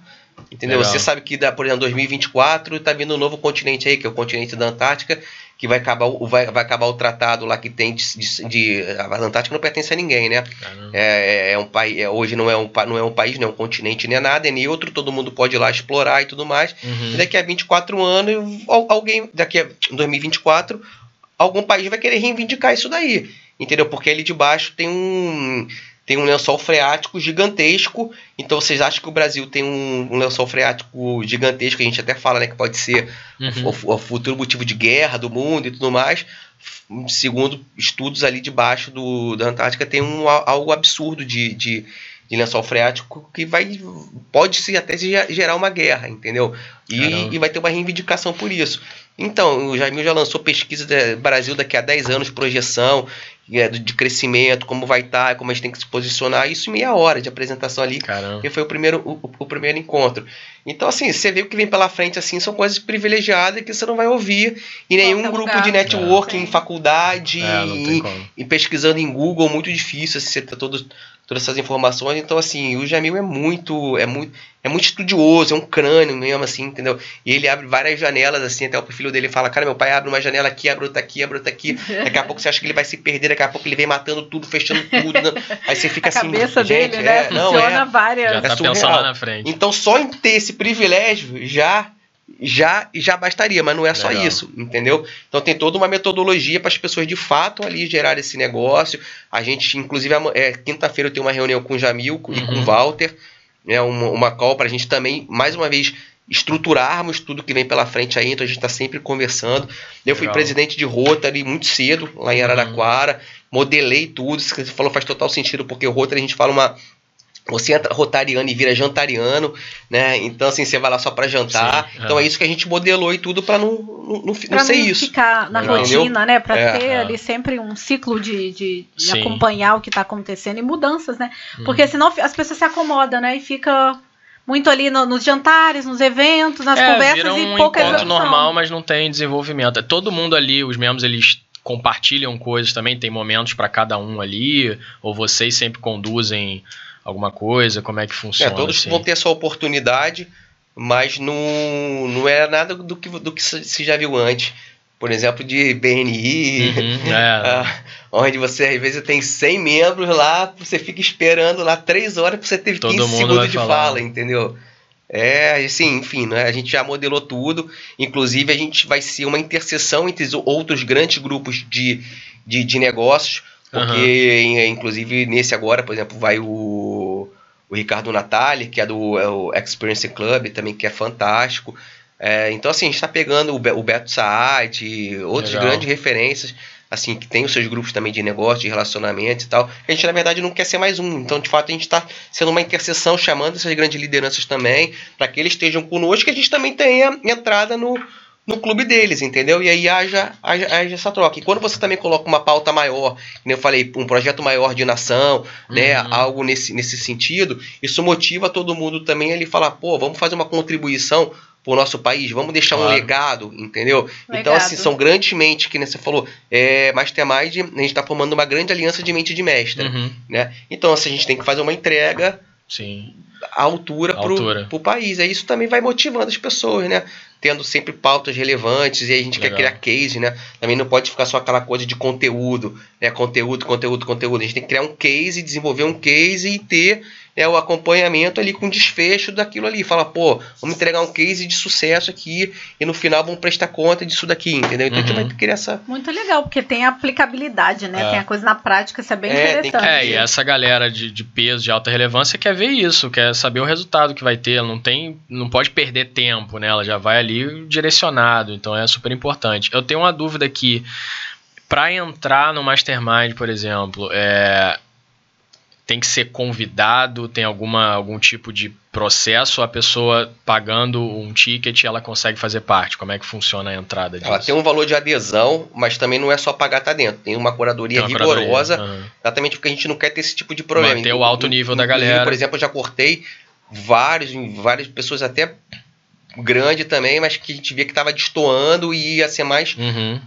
Entendeu? Legal. Você sabe que, por exemplo, 2024 está vindo um novo continente aí, que é o continente da Antártica, que vai acabar, o- vai, vai acabar o tratado lá que tem de, de- de- A Antártica não pertence a ninguém, né? Caramba. É, é um país. é, hoje não é um, não é um país, não é um continente, nem é nada, é neutro, todo mundo pode ir lá explorar e tudo mais. Uhum. E daqui a 24 anos, al- alguém, daqui a 2024, algum país vai querer reivindicar isso daí. Entendeu? Porque ali de baixo tem um. Tem um lençol freático gigantesco. Então vocês acham que o Brasil tem um, um lençol freático gigantesco, a gente até fala né, que pode ser Uhum. o, o futuro motivo de guerra do mundo e tudo mais. Segundo estudos ali debaixo do, da Antártica, tem um, algo absurdo de, de, de lençol freático que vai pode se até ge- gerar uma guerra, entendeu? E, e vai ter uma reivindicação por isso. Então, o Jaimil já lançou pesquisa do Brasil daqui a 10 anos, projeção de de crescimento, como vai estar, como a gente tem que se posicionar, isso em meia hora de apresentação ali, Caramba. que foi o primeiro, o, o primeiro encontro. Então, assim, você vê o que vem pela frente, assim, são coisas privilegiadas que você não vai ouvir em nenhum Qualquer grupo lugar. de networking, É. em faculdade, É, como. e pesquisando em Google, muito difícil assim, você ter todos, todas essas informações. Então, assim, o Jamil é muito, é muito, é muito estudioso, é um crânio mesmo, assim, entendeu? E ele abre várias janelas, assim, até o filho dele fala, cara, meu pai abre uma janela aqui, abre outra aqui, abre outra aqui. [laughs] Daqui a pouco você acha que ele vai se perder, daqui a pouco ele vem matando tudo, fechando tudo. né? Aí você fica A assim, cabeça gente, dele, né? é, não, Funciona é. várias. Já tá surreal. pensando lá na frente. Então só em ter esse privilégio já já já bastaria, mas não é só Legal. isso, entendeu? Então tem toda uma metodologia para as pessoas de fato ali gerar esse negócio. A gente, inclusive, é, quinta-feira eu tenho uma reunião com o Jamil e com Uhum. o Walter, né, uma, uma call para a gente também, mais uma vez, estruturarmos tudo que vem pela frente aí, então a gente está sempre conversando. Eu fui Legal. presidente de Rotary muito cedo, lá em Uhum. Araraquara, modelei tudo, isso que você falou faz total sentido, porque o Rotary a gente fala uma você entra rotariano e vira jantariano, né? Então, assim, você vai lá só pra jantar. Sim, então é. é isso que a gente modelou e tudo pra não, não, não, fi- não Pra ser não isso. ficar na Legal. rotina, né? Pra É, ter é. ali sempre um ciclo de, de, de acompanhar o que tá acontecendo e mudanças, né? Uhum. Porque senão fi- as pessoas se acomodam, né? E fica muito ali no- nos jantares, nos eventos, nas é, conversas vira um e pouca encontro execução. normal, mas não tem desenvolvimento. É Todo mundo ali, os membros, eles compartilham coisas também, tem momentos para cada um ali, ou vocês sempre conduzem alguma coisa, como é que É, funciona? todos assim? vão ter essa oportunidade, mas não, não é nada do que, do que se já viu antes. Por exemplo, de BNI, Uhum, [laughs] é. onde você às vezes tem 100 membros lá, você fica esperando lá 3 horas pra você ter Todo 15 mundo segundos de falar. fala, entendeu? É, assim, enfim, né, a gente já modelou tudo. Inclusive, a gente vai ser uma interseção entre os outros grandes grupos de, de, de negócios. Porque, em- inclusive, nesse agora, por exemplo, vai o, o Ricardo Natali, que é do é o Experience Club, também, que é fantástico. É, então, assim, a gente está pegando o, Be- o Beto Saad, outras Legal. grandes referências, assim, que tem os seus grupos também de negócio, de relacionamento e tal. A gente, na verdade, não quer ser mais um. Então, de fato, a gente está sendo uma interseção, chamando essas grandes lideranças também, para que eles estejam conosco, que a gente também tenha entrada no, no clube deles, entendeu? E aí haja, haja, haja essa troca. E quando você também coloca uma pauta maior, como eu falei, um projeto maior de nação, né, Uhum. algo nesse, nesse sentido, isso motiva todo mundo também a ele falar, pô, vamos fazer uma contribuição pro nosso país, vamos deixar um Claro. legado, entendeu? Então, Legado. assim, são grandes mentes, que né, você falou, é, Mastermind, a gente tá formando uma grande aliança de mente de mestre, Uhum, né? Então, assim, a gente tem que fazer uma entrega sim. à altura, altura. pro país. Aí isso também vai motivando as pessoas, né? Tendo sempre pautas relevantes e aí a gente Legal. quer criar case, né? Também não pode ficar só aquela coisa de conteúdo, né? Conteúdo, conteúdo, conteúdo. A gente tem que criar um case, desenvolver um case e ter né, o acompanhamento ali com desfecho daquilo ali. Fala, pô, vamos entregar um case de sucesso aqui e no final vamos prestar conta disso daqui, entendeu? Então a gente Uhum. vai criar essa. Muito legal, porque tem aplicabilidade, né? É. Tem a coisa na prática, isso é bem É, tem que- interessante. É, e essa galera de, de peso, de alta relevância, quer ver isso, quer saber o resultado que vai ter. Ela não tem. Não pode perder tempo, né? Ela já vai ali direcionado. Então é super importante. Eu tenho uma dúvida aqui. Para entrar no Mastermind, por exemplo, é, tem que ser convidado, tem alguma, algum tipo de processo, a pessoa pagando um ticket ela consegue fazer parte. Como é que funciona a entrada disso? Ela tem um valor de adesão, mas também não é só pagar tá dentro. Tem uma curadoria Tem uma curadoria. rigorosa. Aham. Exatamente porque a gente não quer ter esse tipo de problema. Manter o alto nível da galera. Por exemplo, eu já cortei vários, várias pessoas até grande também, mas que a gente via que estava destoando e ia ser mais Uhum.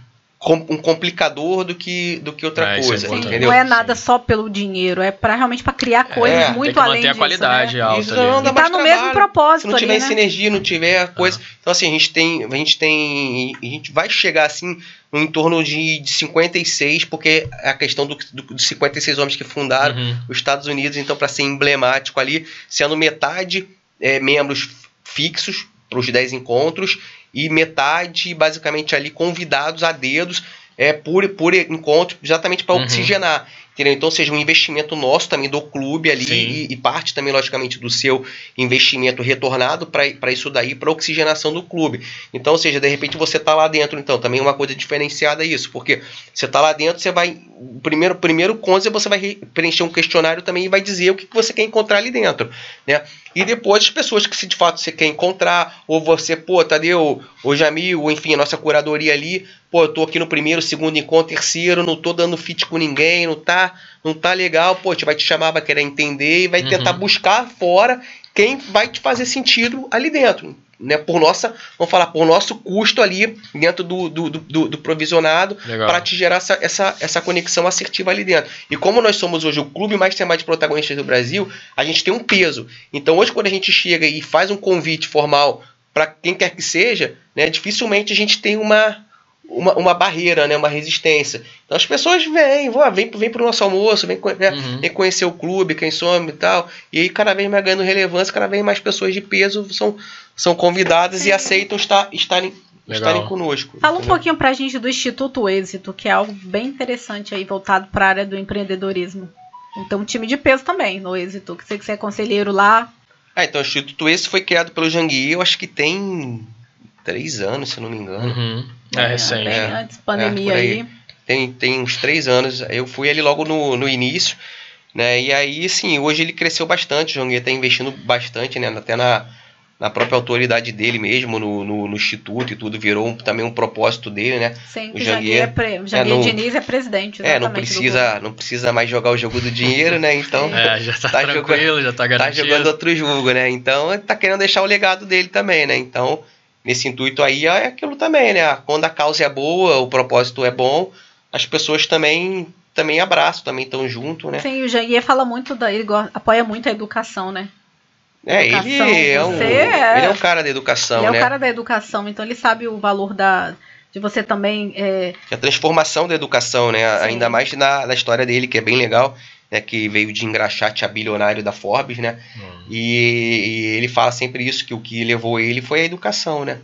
Um complicador do que, do que outra É, é coisa, Sim, entendeu? não é nada só pelo dinheiro, é para realmente para criar coisas É, Tem muito que além manter a disso, qualidade né? alta Isso não dá E tá no trabalho. mesmo propósito se não tiver ali, né? sinergia, não tiver coisa. Então, assim, a gente tem. A gente tem. A gente vai chegar assim no entorno de, de 56, porque é a questão do, do, dos 56 homens que fundaram Uhum. os Estados Unidos, então, para ser emblemático ali, sendo metade é, membros fixos para os 10 encontros e metade, basicamente, ali convidados a dedos é, por, por encontro, exatamente para Uhum. oxigenar. Entendeu? Então, seja um investimento nosso também do clube ali e, e parte também, logicamente, do seu investimento retornado para isso daí, para oxigenação do clube. Então, ou seja, de repente você tá lá dentro, então, também uma coisa diferenciada é isso, porque você tá lá dentro, você vai. O primeiro, primeiro conta, você vai re- preencher um questionário também e vai dizer o que que você quer encontrar ali dentro. Né? E depois as pessoas que se de fato você quer encontrar, ou você, pô, Tadeu, ou Jamil, ou enfim, a nossa curadoria ali, pô, eu tô aqui no primeiro, segundo encontro, terceiro, não tô dando fit com ninguém, não tá, não tá legal, pô, a gente vai te chamar, vai querer entender e vai Uhum. tentar buscar fora quem vai te fazer sentido ali dentro. Né, por nossa, vamos falar, por nosso custo ali dentro do, do, do, do- do provisionado, para te gerar essa, essa, essa conexão assertiva ali dentro. E como nós somos hoje o clube mais temático de protagonistas do Brasil, a gente tem um peso. Então hoje quando a gente chega e faz um convite formal para quem quer que seja, né, dificilmente a gente tem uma, uma, uma barreira, né, uma resistência. Então as pessoas vêm, vão, vem, vem para o nosso almoço, vem, né, Uhum. vem conhecer o clube, quem somos e tal. E aí cada vez mais ganhando relevância, cada vez mais pessoas de peso são, são convidadas e aceitam estar, estarem, Legal. estarem conosco. Fala um entendeu? pouquinho pra gente do Instituto Êxito, que é algo bem interessante aí, voltado para a área do empreendedorismo. Então, um time de peso também no Êxito, que sei que você é conselheiro lá. Ah, então o Instituto esse foi criado pelo Jangui, eu acho que tem três anos, se não me engano. Uhum. É, né, recente. É, antes, pandemia é, aí. aí. Tem, tem uns três anos. Eu fui ali logo no, no início, né? E aí, sim, hoje ele cresceu bastante. O Jangui está investindo bastante, né? Até na, na própria autoridade dele mesmo, no, no, no instituto e tudo, virou um- também um propósito dele, né? Sim, O Janguier, é, pre... não- Diniz é presidente. É, não precisa, não precisa mais jogar o jogo do dinheiro, né? Então. É, já tá, Tá tranquilo, já tá tá garantido. jogando outro jogo, né? Então ele tá querendo deixar o legado dele também, né? Então, nesse intuito aí é aquilo também, né? Quando a causa é boa, o propósito é bom, as pessoas também também abraçam, também estão junto, né? Sim, o Janguier fala muito da. Ele apoia muito a educação, né? É, ele Educação, é, um, você é- ele é um cara da educação, ele é né? o cara da educação, então ele sabe o valor da. De você também. é, A transformação da educação, né? Sim. Ainda mais na, na história dele, que é bem legal, né? Que veio de engraxate a bilionário da Forbes, né? Hum. E, e ele fala sempre isso, que o que levou ele foi a educação, né?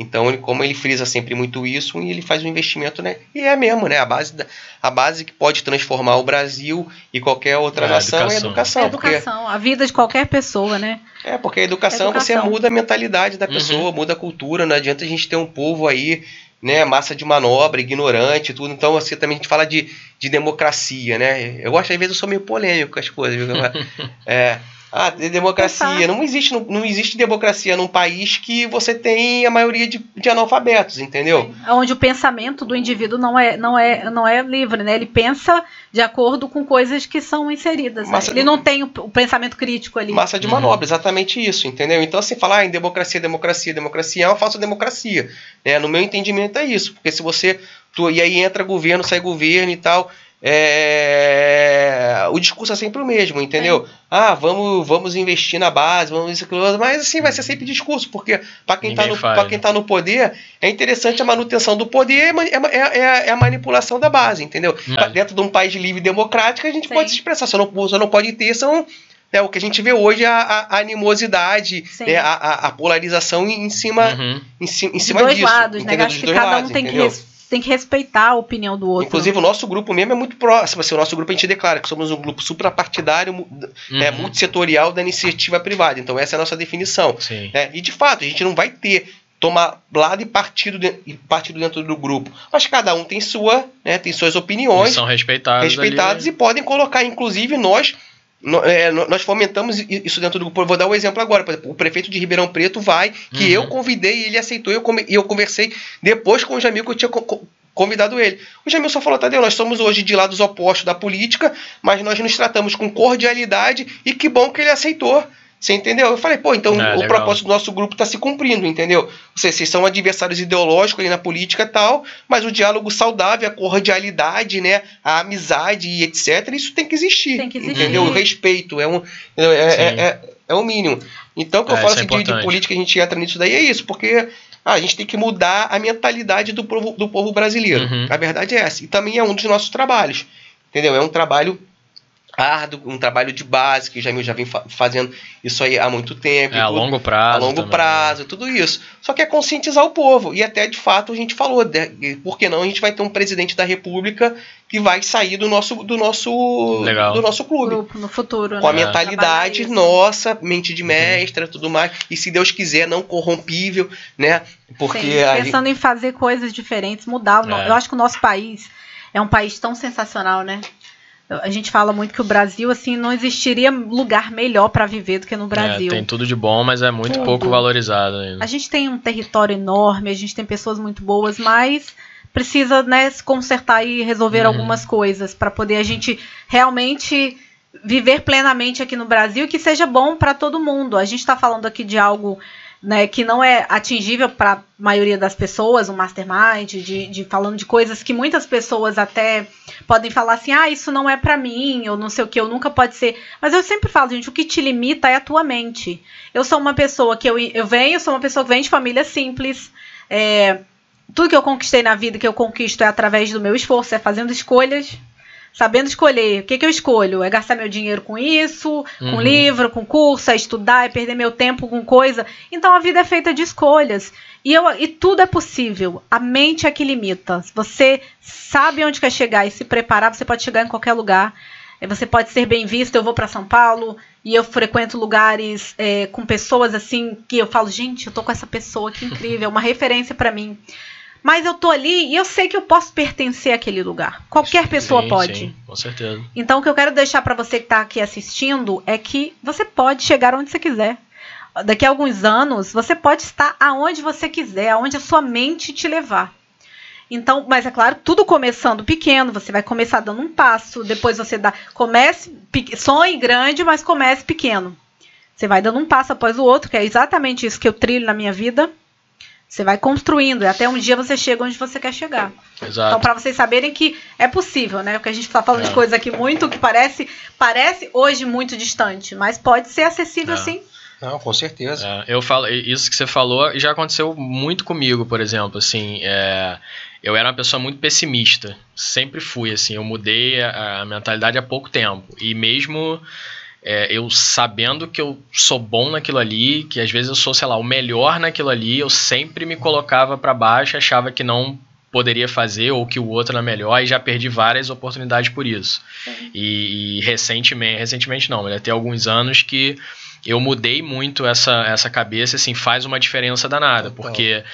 Então, ele, como ele frisa sempre muito isso, e ele faz um investimento, né? E é mesmo, né? A base, da, a base que pode transformar o Brasil e qualquer outra É, a nação é a educação. educação. a educação, a vida de qualquer pessoa, né? Porque, é, porque a educação, você Educação. muda a mentalidade da Uhum. pessoa, muda a cultura. Não adianta a gente ter um povo aí, né? Massa de manobra, ignorante tudo. Então, assim, também a gente fala de, de democracia, né? Eu gosto, às vezes, eu sou meio polêmico com as coisas, [laughs] é. Ah, de democracia. Não existe, não, não existe democracia num país que você tem a maioria de, de analfabetos, entendeu? Onde o pensamento do indivíduo não é, não é, não é livre, né? Ele pensa de acordo com coisas que são inseridas. né? Ele não tem o, o pensamento crítico ali. Massa de Uhum. manobra, exatamente isso, entendeu? Então, assim, falar ah, em democracia, democracia, democracia é uma falsa democracia. Né? No meu entendimento é isso. Porque se você. tu- e aí entra governo, sai governo e tal. É, O discurso é sempre o mesmo, entendeu? Ah, vamos, vamos investir na base, vamos isso, aquilo, mas assim vai ser sempre discurso, porque para quem, tá Ninguém no, né? quem tá no poder, é interessante a manutenção do poder, é, é, é- é a manipulação da base, entendeu? Hum. Dentro de um país livre e democrático, a gente Sim. pode se expressar, só não, só não pode ter são né, o que a gente vê hoje é a, a- animosidade, né, a, a- polarização em, em cima, Uhum. em, em De cima dois disso. lados, né? Acho Dos que cada lados, um tem que, res- tem que respeitar a opinião do outro. Inclusive, o nosso grupo mesmo é muito próximo. Assim, o nosso grupo a gente declara que somos um grupo suprapartidário, é, Uhum. multissetorial da iniciativa privada. Então, essa é a nossa definição. Sim. né? E, de fato, a gente não vai ter tomar lado e partido, de- e partido dentro do grupo. Mas cada um tem sua, né, tem suas opiniões. são respeitados. respeitados ali. e podem colocar, inclusive nós. É, nós fomentamos isso dentro do grupo. Eu Vou dar um exemplo agora. Por exemplo, o prefeito de Ribeirão Preto vai, que Uhum. eu convidei e ele aceitou. Eu E eu conversei depois com o Jamil que eu tinha co- co- convidado ele. O Jamil só falou: Tadeu, nós somos hoje de lados opostos da política, mas nós nos tratamos com cordialidade e que bom que ele aceitou. Você entendeu? Eu falei, pô, então É, o legal. propósito do nosso grupo está se cumprindo, entendeu? Vocês, vocês são adversários ideológicos ali na política e tal, mas o diálogo saudável, a cordialidade, né? A amizade e etc., isso tem que existir. Tem que existir. Entendeu? O respeito é um, é, é, é, é o mínimo. Então, que eu É, falo é assim, de, de política, a gente entra nisso daí, é isso, porque ah, a gente tem que mudar a mentalidade do povo, do povo brasileiro. Uhum. A verdade é essa. E também é um dos nossos trabalhos. Entendeu? É um trabalho árduo, um trabalho de base, que já já vem fa- fazendo isso aí há muito tempo. É a longo prazo. a longo também. prazo, tudo isso. Só que é conscientizar o povo. E até de fato a gente falou, de, por que não a gente vai ter um presidente da República que vai sair do nosso do nosso Legal. do nosso clube. Grupo no futuro, Com a né? mentalidade Trabalhar isso. nossa, mente de mestra, tudo mais. E se Deus quiser, não corrompível, né? Porque Sim, a gente- pensando em fazer coisas diferentes, mudar. o É. Eu acho que o nosso país é um país tão sensacional, né? A gente fala muito que o Brasil, assim, não existiria lugar melhor para viver do que no Brasil. É, tem tudo de bom, mas é muito Tudo. pouco valorizado ainda. A gente tem um território enorme, a gente tem pessoas muito boas, mas precisa né, se consertar e resolver Uhum. algumas coisas para poder a gente realmente viver plenamente aqui no Brasil e que seja bom para todo mundo. A gente está falando aqui de algo né, que não é atingível para a maioria das pessoas, um mastermind, de, de falando de coisas que muitas pessoas até podem falar assim, ah, isso não é para mim, ou não sei o que, ou nunca pode ser. Mas eu sempre falo, gente, o que te limita é a tua mente. Eu sou uma pessoa que eu, eu venho, eu sou uma pessoa que vem de família simples. é, tudo que eu conquistei na vida, que eu conquisto é através do meu esforço, é fazendo escolhas, sabendo escolher. O que, que eu escolho? É gastar meu dinheiro com isso, com Uhum. livro, com curso, é estudar, é perder meu tempo com coisa. Então a vida é feita de escolhas. E, eu, e tudo é possível. A mente é que limita. Se você sabe onde quer chegar e se preparar, você pode chegar em qualquer lugar. É, Você pode ser bem visto. Eu vou para São Paulo e eu frequento lugares é, com pessoas assim que eu falo, gente, eu tô com essa pessoa que incrível, é uma referência para mim. Mas eu tô ali e eu sei que eu posso pertencer àquele lugar. Qualquer pessoa Sim, pode. sim, com certeza. Então, o que eu quero deixar para você que está aqui assistindo é que você pode chegar onde você quiser. Daqui a alguns anos, você pode estar aonde você quiser, aonde a sua mente te levar. Então, mas é claro, tudo começando pequeno, você vai começar dando um passo, depois você dá, comece, sonhe grande, mas comece pequeno. Você vai dando um passo após o outro, que é exatamente isso que eu trilho na minha vida. Você vai construindo, e até um dia você chega onde você quer chegar. Então, Exato. para vocês saberem que é possível, né? Porque a gente está falando É. de coisa aqui muito que parece, parece hoje muito distante, mas pode ser acessível É. sim. Não, com certeza. É, eu falo, isso que você falou já aconteceu muito comigo, por exemplo, assim, é, eu era uma pessoa muito pessimista, sempre fui, assim, eu mudei a, a mentalidade há pouco tempo, e mesmo é, eu sabendo que eu sou bom naquilo ali, que às vezes eu sou, sei lá, o melhor naquilo ali, eu sempre me colocava pra baixo, achava que não poderia fazer ou que o outro era melhor e já perdi várias oportunidades por isso. E, e recentemente, recentemente não, mas até alguns anos que eu mudei muito essa, essa cabeça, assim, faz uma diferença danada, Total. porque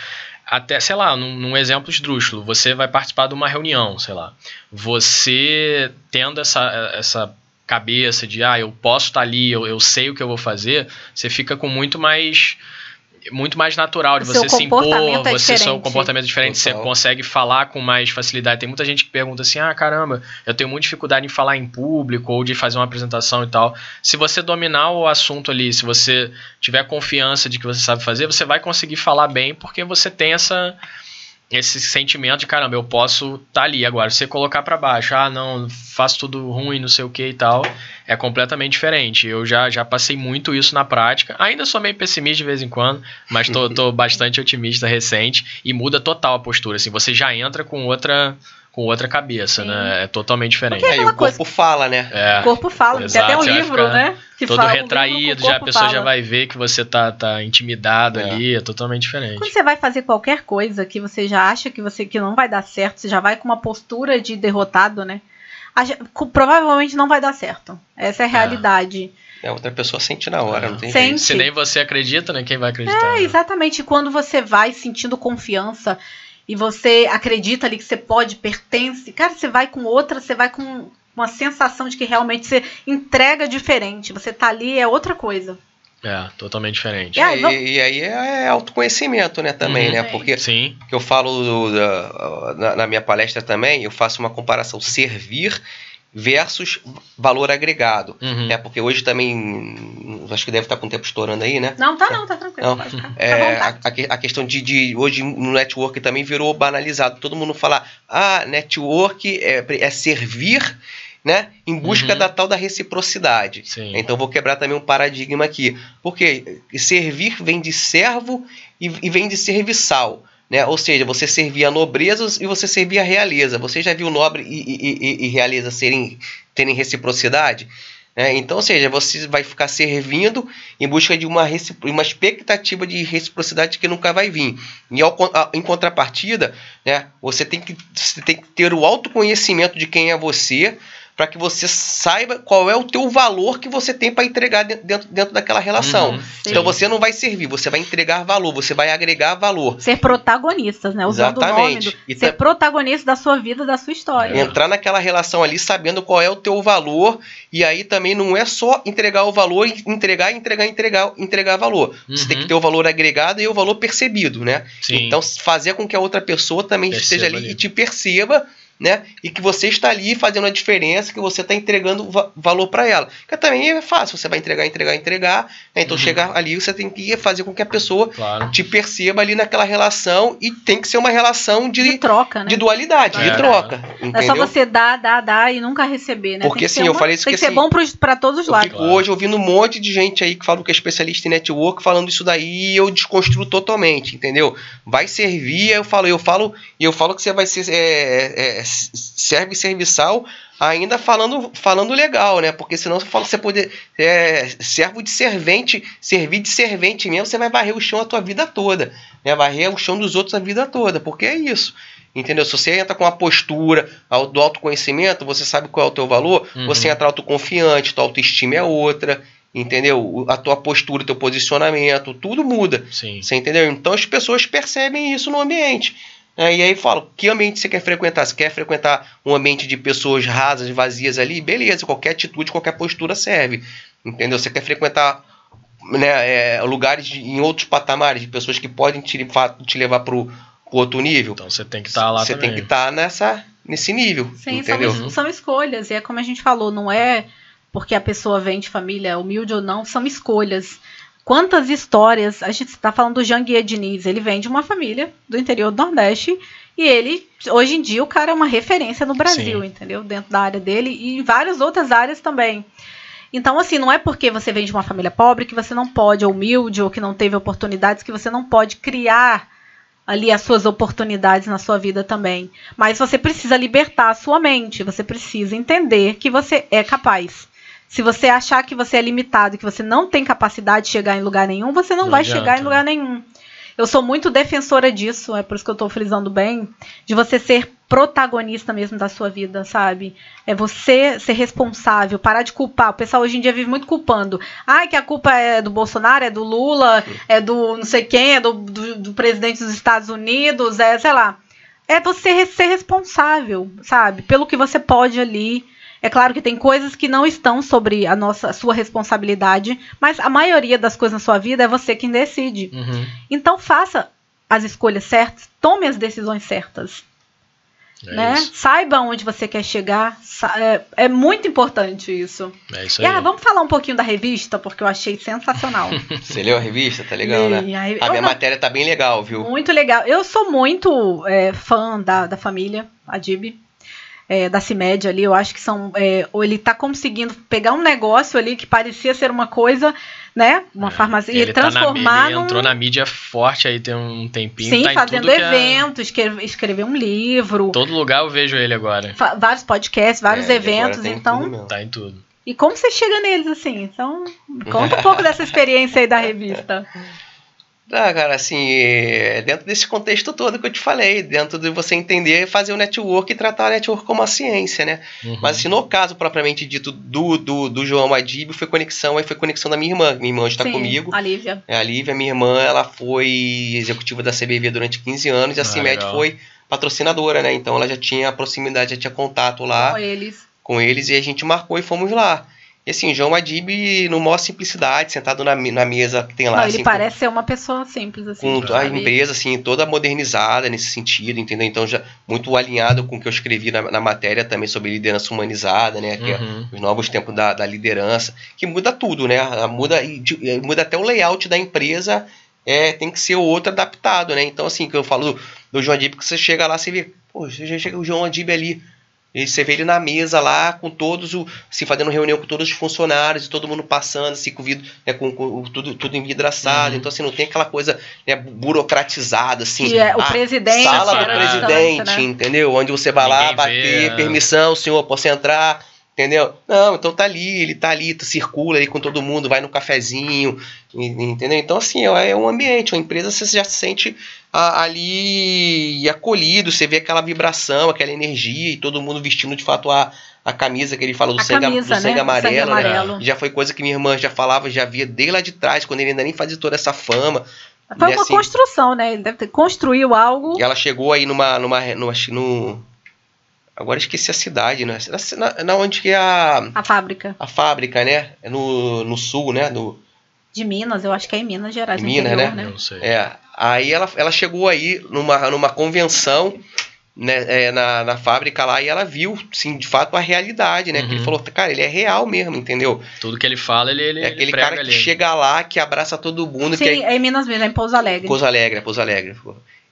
até, sei lá, num, num exemplo esdrúxulo, você vai participar de uma reunião, sei lá, você tendo essa, essa cabeça de, ah, eu posso estar ali, eu, eu sei o que eu vou fazer, você fica com muito mais muito mais natural de O seu você se impor, comportamento é você seu diferente. comportamento é diferente, você Total. consegue falar com mais facilidade. Tem muita gente que pergunta assim: "Ah, caramba, eu tenho muita dificuldade em falar em público ou de fazer uma apresentação e tal". Se você dominar o assunto ali, se você tiver confiança de que você sabe fazer, você vai conseguir falar bem porque você tem essa esse sentimento de caramba, eu posso estar ali agora. Se você colocar pra baixo, ah, não, faço tudo ruim, não sei o que e tal, é completamente diferente. Eu já, já passei muito isso na prática. Ainda sou meio pessimista de vez em quando, mas tô, tô [laughs] bastante otimista recente e muda total a postura. Assim, você já entra com outra com outra cabeça, Sim. né? É totalmente diferente. Porque- É, e o corpo fala, né? É, O corpo fala, tem Exato, até um livro, né? Que todo fala, um retraído, já a pessoa já fala. vai ver que você tá, tá intimidado É. ali, é totalmente diferente. Quando você vai fazer qualquer coisa que você já acha que você que não vai dar certo, você já vai com uma postura de derrotado, né? Provavelmente não vai dar certo. Essa é a realidade. É, outra pessoa sente na hora, não tem Sente. jeito. Se nem você acredita, né? Quem vai acreditar? É, né? exatamente. E Quando você vai sentindo confiança e você acredita ali que você pode, pertence, cara, você vai com outra, você vai com uma sensação de que realmente você entrega diferente. Você tá ali, é outra coisa. É, totalmente diferente. E aí, E, e aí é autoconhecimento, né, também, Uhum. né? Porque Sim, que eu falo do- da- na, na minha palestra também, eu faço uma comparação servir versus valor agregado. Uhum. É, porque hoje também, acho que deve estar com o tempo estourando aí, né? Não, tá não, tá tranquilo. Não. Pode ficar. É, vontade. a, a que- a questão de, de hoje no network também virou banalizado. Todo mundo fala, ah, network é, é servir, né, em busca Uhum. da tal da reciprocidade. Sim. Então vou quebrar também um paradigma aqui, porque servir vem de servo e, e vem de serviçal. Né? Ou seja, você servia a nobreza e você servia realeza. Você já viu nobre e, e- e- e realeza serem, terem reciprocidade? né? então, ou seja, você vai ficar servindo em busca de uma, uma expectativa de reciprocidade que nunca vai vir. E ao a- em contrapartida, né, você, tem que, você tem que ter o autoconhecimento de quem é você para que você saiba qual é o teu valor que você tem para entregar dentro, dentro, daquela relação. Uhum, Então você não vai servir, você vai entregar valor, você vai agregar valor. Ser protagonistas, né? Usando Exatamente. o nome do, E ser ta- protagonista da sua vida, da sua história. Entrar naquela relação ali sabendo qual é o teu valor, e aí também não é só entregar o valor, entregar, entregar, entregar, entregar valor. Você Uhum. tem que ter o valor agregado e o valor percebido, né? Sim. Então, fazer com que a outra pessoa também Perceba esteja ali, ali. e te perceba, né? E que você está ali fazendo a diferença, que você está entregando va- valor para ela. Que também é fácil, você vai entregar, entregar, entregar. né? Então, Uhum. chegar ali, você tem que fazer com que a pessoa Claro. te perceba ali naquela relação e tem que ser uma relação de, De troca, né? de dualidade, É. de troca. Não é Entendeu? só você dar, dar, dar e nunca receber, né? Porque, que assim, eu falei isso Tem que, que ser bom para todos os Eu lados. fico Claro. hoje ouvindo um monte de gente aí que fala que é especialista em network falando isso daí e eu desconstruo totalmente, entendeu? Vai servir, eu falo, eu falo, e eu falo que você vai ser é, é, serve serviçal ainda falando, falando legal, né? Porque senão você fala que você poder é, servo de servente, servir de servente mesmo, você vai varrer o chão a tua vida toda, né? Varrer o chão dos outros a vida toda, porque é isso. Entendeu? Se você entra com a postura do autoconhecimento, você sabe qual é o teu valor, Uhum. você entra autoconfiante, tua autoestima é outra, entendeu? A tua postura, teu posicionamento, tudo muda. Sim. Você entendeu? Então as pessoas percebem isso no ambiente. Né? E aí falam, que ambiente você quer frequentar? Você quer frequentar um ambiente de pessoas rasas, vazias ali? Beleza, qualquer atitude, qualquer postura serve. Entendeu? Você quer frequentar né, é, lugares de- em outros patamares, de pessoas que podem te, te levar para o outro nível? Então você tem que estar lá Você também. tem que estar nessa nesse nível, Sim, entendeu? são, são escolhas. E é como a gente falou, não é porque a pessoa vem de família humilde ou não, são escolhas. Quantas histórias, a gente está falando do Jean Guia Diniz, ele vem de uma família do interior do Nordeste e ele, hoje em dia, o cara é uma referência no Brasil, Sim. entendeu? Dentro da área dele e em várias outras áreas também. Então, assim, não é porque você vem de uma família pobre que você não pode, ou humilde, ou que não teve oportunidades, que você não pode criar ali as suas oportunidades na sua vida também. Mas você precisa libertar a sua mente, você precisa entender que você é capaz. Se você achar que você é limitado, que você não tem capacidade de chegar em lugar nenhum, você não, Não vai adianta. chegar em lugar nenhum. Eu sou muito defensora disso, é por isso que eu tô frisando bem, de você ser protagonista mesmo da sua vida, sabe? É você ser responsável, parar de culpar. O pessoal hoje em dia vive muito culpando. Ai, que a culpa é do Bolsonaro, é do Lula, é do não sei quem, é do, do, do presidente dos Estados Unidos, é, sei lá. É você ser responsável, sabe? Pelo que você pode ali. É claro que tem coisas que não estão sobre a nossa a sua responsabilidade, mas a maioria das coisas na sua vida é você quem decide. Uhum. Então faça as escolhas certas, tome as decisões certas É né? isso. Saiba onde você quer chegar. É, é muito importante isso. É isso E aí. ah, vamos falar um pouquinho da revista, porque eu achei sensacional. [laughs] Você leu a revista? Tá legal, né? E aí- A minha não- matéria tá bem legal, viu? muito legal. Eu sou muito é, fã da, da família Adib. É, da CIMED ali, eu acho que são. É, ou ele tá conseguindo pegar um negócio ali que parecia ser uma coisa, né? Uma É, farmácia, e ele tá na transformar ele num. entrou na mídia forte aí tem um tempinho. Sim, tá em fazendo é- eventos, escre- escrever um livro, Todo lugar eu vejo ele agora. fa- vários podcasts, vários É, ele eventos. Então. Tá em tudo. E como você chega neles assim? Então, conta um pouco [laughs] dessa experiência aí da revista. Ah, cara, assim, é dentro desse contexto todo que eu te falei, dentro de você entender, fazer o network e tratar o network como uma ciência, né? Uhum. Mas assim, no caso propriamente dito do, do, do João Adib, foi conexão, aí foi conexão da minha irmã. Minha irmã está Sim, comigo. A Lívia. É, A Lívia, minha irmã, ela foi executiva da CBV durante 15 anos e a Ah, CIMED legal. foi patrocinadora, né? Então ela já tinha proximidade, já tinha contato lá Com eles. com eles e a gente marcou e fomos lá. E assim, o João Adib, no maior simplicidade, sentado na, na mesa que tem lá. Não, assim, ele parece ser uma pessoa simples, assim. com, com a empresa, assim, toda modernizada nesse sentido, entendeu? Então, já muito alinhado com o que eu escrevi na, na matéria também sobre liderança humanizada, né? Que é Uhum. os novos tempos da, da liderança, que muda tudo, né? Muda, e de- muda até o layout da empresa, é, tem que ser outro adaptado, né? Então, assim, que eu falo do, do João Adib, que você chega lá, você vê, pô, você já chega o João Adib ali, e você vê ele na mesa lá, com todos o. assim, fazendo reunião com todos os funcionários, e todo mundo passando, assim, com vidro, né, com, com tudo, tudo envidraçado. Uhum. Então, assim, não tem aquela coisa né, burocratizada, assim. Que é o ah, presidente Sala do era presidente, né? entendeu? Onde você vai lá Ninguém bater, vê, é. permissão, senhor, posso entrar, entendeu? Não, então tá ali, ele tá ali, tu circula aí com todo mundo, vai no cafezinho, entendeu? Então, assim, é é um ambiente, uma empresa você já se sente ali acolhido, você vê aquela vibração, aquela energia, e todo mundo vestindo de fato a, a camisa que ele fala do, sangue, camisa, do sangue né? amarelo, sangue né? amarelo. Já foi coisa que minha irmã já falava, já via desde lá de trás, quando ele ainda nem fazia toda essa fama. Foi uma assim- construção, né? Ele deve ter construiu algo. E ela chegou aí numa. numa acho que no, agora esqueci a cidade, né? Na, na onde que é a, A fábrica a fábrica, né? É no, no sul, né? No, de Minas, eu acho que é em Minas Gerais, no Minas, interior, né? né? Não sei. é, aí ela, ela chegou aí numa, numa convenção. Né, é, na, na fábrica lá e ela viu, sim, de fato a realidade, né? Que ele Uhum. falou, cara, ele é real mesmo, entendeu? Tudo que ele fala, ele, ele é ele aquele prega cara que ali. chega lá, que abraça todo mundo, que é Sim, é em Minas mesmo, é em Pouso Alegre. Pouso Alegre, é Pouso Alegre.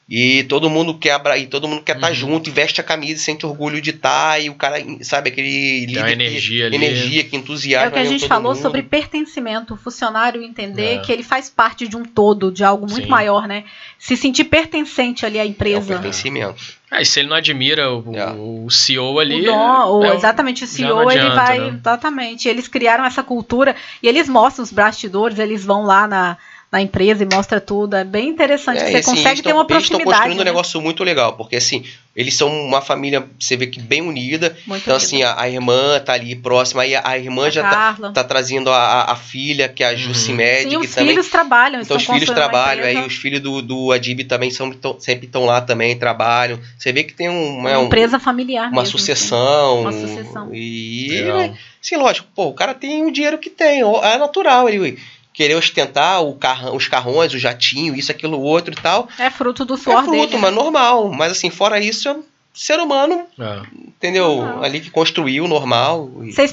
E todo mundo quer abra... e todo mundo quer estar Uhum. junto e veste a camisa e sente orgulho de estar e o cara, sabe, aquele Tem líder energia que, ali. energia que entusiasma É o que a gente falou mundo. sobre pertencimento, o funcionário entender É. que ele faz parte de um todo, de algo muito Sim. maior, né? Se sentir pertencente ali à é o empresa. pertencimento. Ah, e se ele não admira o, É. o CEO ali. o dom, ou é o- exatamente o CEO, não ele adianta, vai. né? Exatamente. Eles criaram essa cultura e eles mostram os bastidores, eles vão lá na, na empresa e mostra tudo. É bem interessante. É, que você assim, consegue ter tão- uma Eles estão proximidade. construindo um né? negócio muito legal, porque assim, eles são uma família, você vê que bem unida. Muito Então, lindo. assim, a, a irmã tá ali próxima, aí a, a irmã A já tá, tá trazendo a, a, a filha, que é a Jussi Uhum. Sim, que os também filhos trabalham. Então os filhos trabalham, aí os filhos do, do Adib também são, tão- sempre estão lá também, trabalham. Você vê que tem um, Uma é um- empresa familiar. uma mesmo, sucessão. Uma sucessão. E, Legal. sim, lógico, pô, o cara tem o dinheiro que tem, é natural ele querer ostentar o carrão, os carrões, o jatinho, isso, aquilo, outro e tal. É fruto do É suor fruto, dele. mas normal. Mas assim, fora isso, é um ser humano, É. entendeu? Normal. Ali que construiu, normal.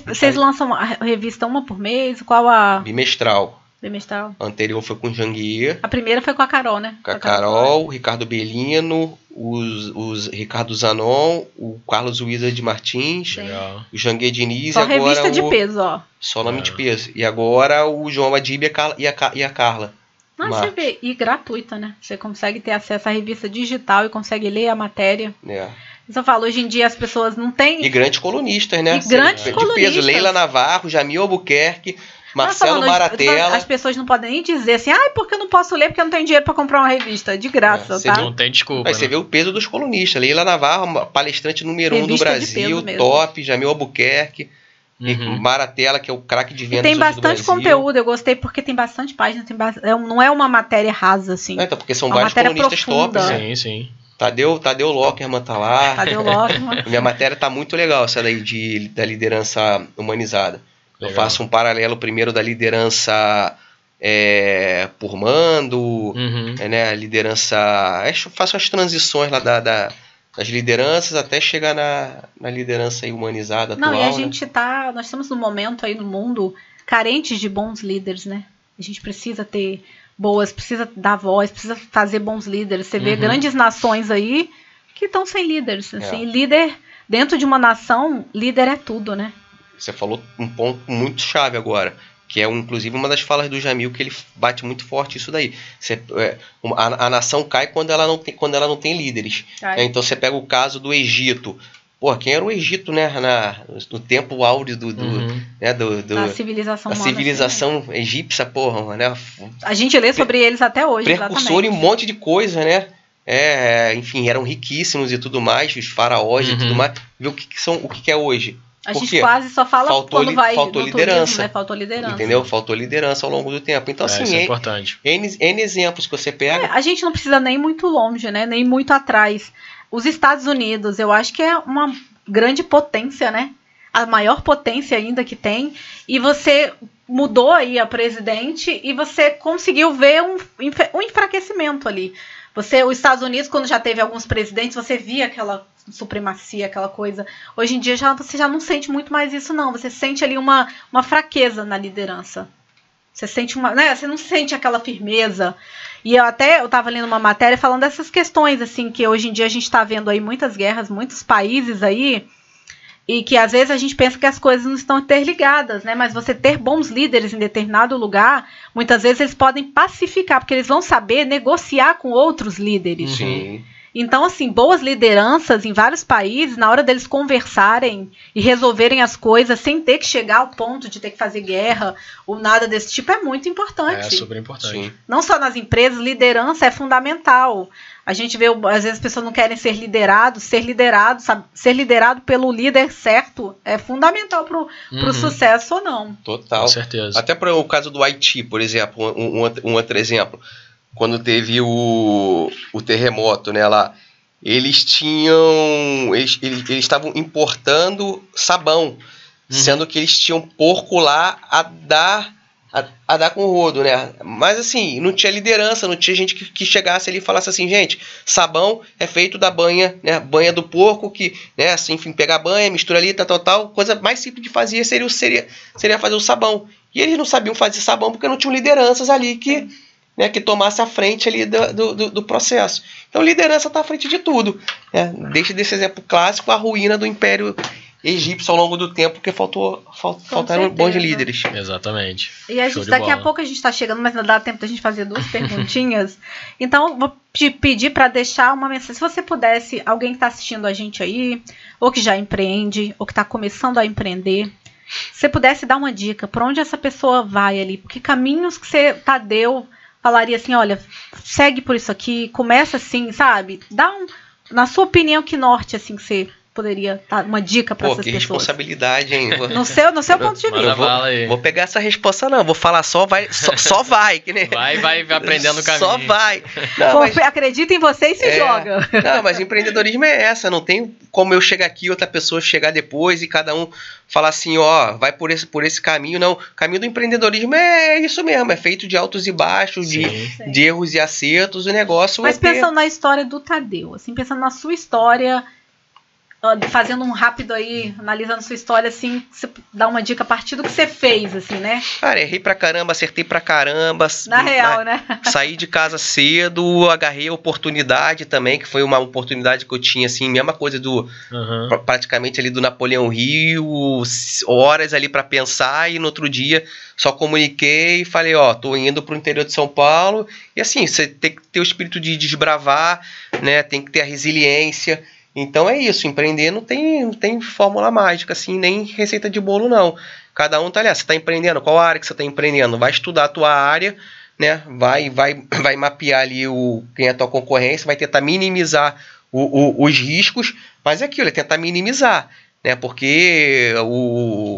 vocês lançam a revista uma por mês? Qual a Bimestral. Bimestral? A anterior foi com o Janguier. A primeira foi com a Carol, né? Com a Carol, Ricardo Belino, os, os Ricardo Zanon, o Carlos Wizard Martins. Legal. o Janguê Diniz Só e agora revista de o, peso, ó. Só nome É. de peso. E agora o João Adib e a, Carla- e a, Ca- e a Carla. Mas Marcos. você vê, e gratuita, né? Você consegue ter acesso à revista digital e consegue ler a matéria. Isso eu falo, hoje em dia as pessoas não têm. E grandes colunistas, né? E grandes de colunistas. peso. Leila Navarro, Jamil Albuquerque, Marcelo Maratella. As pessoas não podem nem dizer assim, ai, porque eu não posso ler porque eu não tenho dinheiro pra comprar uma revista. De graça, É, você tá? Não tem desculpa. Aí você né? vê o peso dos colunistas. Leila Navarro, palestrante número um do Revista Brasil, top. Jamil Albuquerque. E Uhum. Maratella, que é o craque de E vendas tem hoje do bastante conteúdo, eu gostei porque tem bastante página, tem ba- é não é uma matéria rasa, assim. É, então, porque são Uma vários matéria colunistas profunda. tops. Né? Sim, sim. Tadeu, Tadeu Lockerman tá lá. Cadê o Lockman? [laughs] Minha matéria tá muito legal, essa daí de, da liderança humanizada. Eu Legal. faço um paralelo primeiro da liderança é, por mando, Uhum. é, né, a liderança. eu faço as transições lá da, da- das lideranças até chegar na, na liderança humanizada Não, atual. e a né? gente tá. Nós estamos num momento aí no mundo carentes de bons líderes, né? A gente precisa ter boas, precisa dar voz, precisa fazer bons líderes. Você vê Uhum. grandes nações aí que estão sem líderes. Assim, É. líder, dentro de uma nação, líder é tudo, né? Você falou um ponto muito chave agora, que é um, inclusive uma das falas do Jamil que ele bate muito forte isso daí. Você, é, uma- a, a nação cai quando ela não tem, quando ela não tem líderes. É, então você pega o caso do Egito. Pô, quem era o Egito, né? Na, no tempo áureo do, do, Uhum. né, do, do- a civilização da humana. civilização egípcia, porra, né? assim, a gente lê sobre eles até hoje, Precursor em um exatamente. monte de coisa, né? É, enfim, eram riquíssimos e tudo mais, os faraós e Uhum. tudo mais. Vê o que, que são, o que, que é hoje. A Por gente quê? quase só fala Faltou quando vai faltou no liderança. turismo, né? Faltou liderança. Entendeu? Faltou liderança ao longo do tempo. Então, É, assim, isso é importante. N, N exemplos que você pega. É, a gente não precisa nem muito longe, né? Nem muito atrás. Os Estados Unidos, eu acho que é uma grande potência, né? a maior potência ainda que tem, e você mudou aí a presidente e você conseguiu ver um, um enfraquecimento ali. Você, os Estados Unidos, quando já teve alguns presidentes, você via aquela supremacia, aquela coisa. Hoje em dia já, você já não sente muito mais isso, não. Você sente ali uma, uma fraqueza na liderança. Você sente uma. Né, você não sente aquela firmeza. E eu até eu estava lendo uma matéria falando dessas questões, assim, que hoje em dia a gente está vendo aí muitas guerras, muitos países aí e que às vezes a gente pensa que as coisas não estão interligadas, né? Mas você ter bons líderes em determinado lugar, muitas vezes eles podem pacificar, porque eles vão saber negociar com outros líderes. Sim. Então, assim, boas lideranças em vários países, na hora deles conversarem e resolverem as coisas sem ter que chegar ao ponto de ter que fazer guerra ou nada desse tipo, é muito importante. É super importante. Sim. Não só nas empresas, liderança é fundamental. A gente vê, às vezes, as pessoas não querem ser liderados. Ser liderado, sabe, ser liderado pelo líder certo é fundamental para o uhum. sucesso ou não. Total. Com certeza. Até para o caso do Haiti, por exemplo, um, um, um, outro exemplo. Quando teve o, o terremoto né, lá, eles tinham. Eles, eles, eles estavam importando sabão, uhum. sendo que eles tinham porco lá a dar a, a, dar com o rodo, né? Mas assim, não tinha liderança, não tinha gente que, que, chegasse ali e falasse assim, gente, sabão é feito da banha, né? Banha do porco, que, né, assim, enfim, pegar a banha, mistura ali, tal, tal, tal. Coisa mais simples de fazer seria, seria, seria fazer o sabão. E eles não sabiam fazer sabão porque não tinham lideranças ali que, né, que tomasse a frente ali do, do, do processo. Então liderança está à frente de tudo. Né? Deixa desse exemplo clássico a ruína do Império egípcio ao longo do tempo, porque faltou, falt, faltaram certeza. bons líderes. Exatamente. E a gente, daqui bola. a pouco a gente está chegando, mas não dá tempo da gente fazer duas perguntinhas. [laughs] então, vou te pedir para deixar uma mensagem. Se você pudesse, alguém que está assistindo a gente aí, ou que já empreende, ou que está começando a empreender, se você pudesse dar uma dica, para onde essa pessoa vai ali? Que caminhos que você Tadeu falaria assim, olha, segue por isso aqui, começa assim, sabe? Dá um, na sua opinião, que norte assim que você poderia dar uma dica para essas que pessoas? responsabilidade, hein? No seu, no seu ponto de vista. Vou, vou, pegar essa resposta não, vou falar só vai, só, só vai, que nem Vai, vai aprendendo o caminho. Só vai. Não, mas, acredita em você e se é, joga. Não, mas empreendedorismo é essa, não tem como eu chegar aqui outra pessoa chegar depois e cada um falar assim, ó, vai por esse por esse caminho, não. O caminho do empreendedorismo é isso mesmo, é feito de altos e baixos, sim, de, de erros e acertos, o negócio Mas é pensando ter... na história do Tadeu, assim, pensando na sua história, fazendo um rápido aí, analisando sua história, assim, você dá uma dica a partir do que você fez, assim, né? Cara, errei pra caramba, acertei pra caramba. Na real, né? [laughs] Saí de casa cedo, agarrei a oportunidade também, que foi uma oportunidade que eu tinha, assim, mesma coisa do. Uhum. praticamente ali do Napoleão Rio, horas ali para pensar, e no outro dia só comuniquei e falei, ó, tô indo pro interior de São Paulo. E assim, você tem que ter o espírito de desbravar, né? Tem que ter a resiliência. Então é isso, empreender não tem, não tem fórmula mágica, assim, nem receita de bolo, não. Cada um tá ali, ah, você está empreendendo, qual área que você está empreendendo? Vai estudar a tua área, né? Vai, vai, vai mapear ali o, quem é a tua concorrência, vai tentar minimizar o, o, os riscos, mas é aquilo, é tentar minimizar né? Porque o,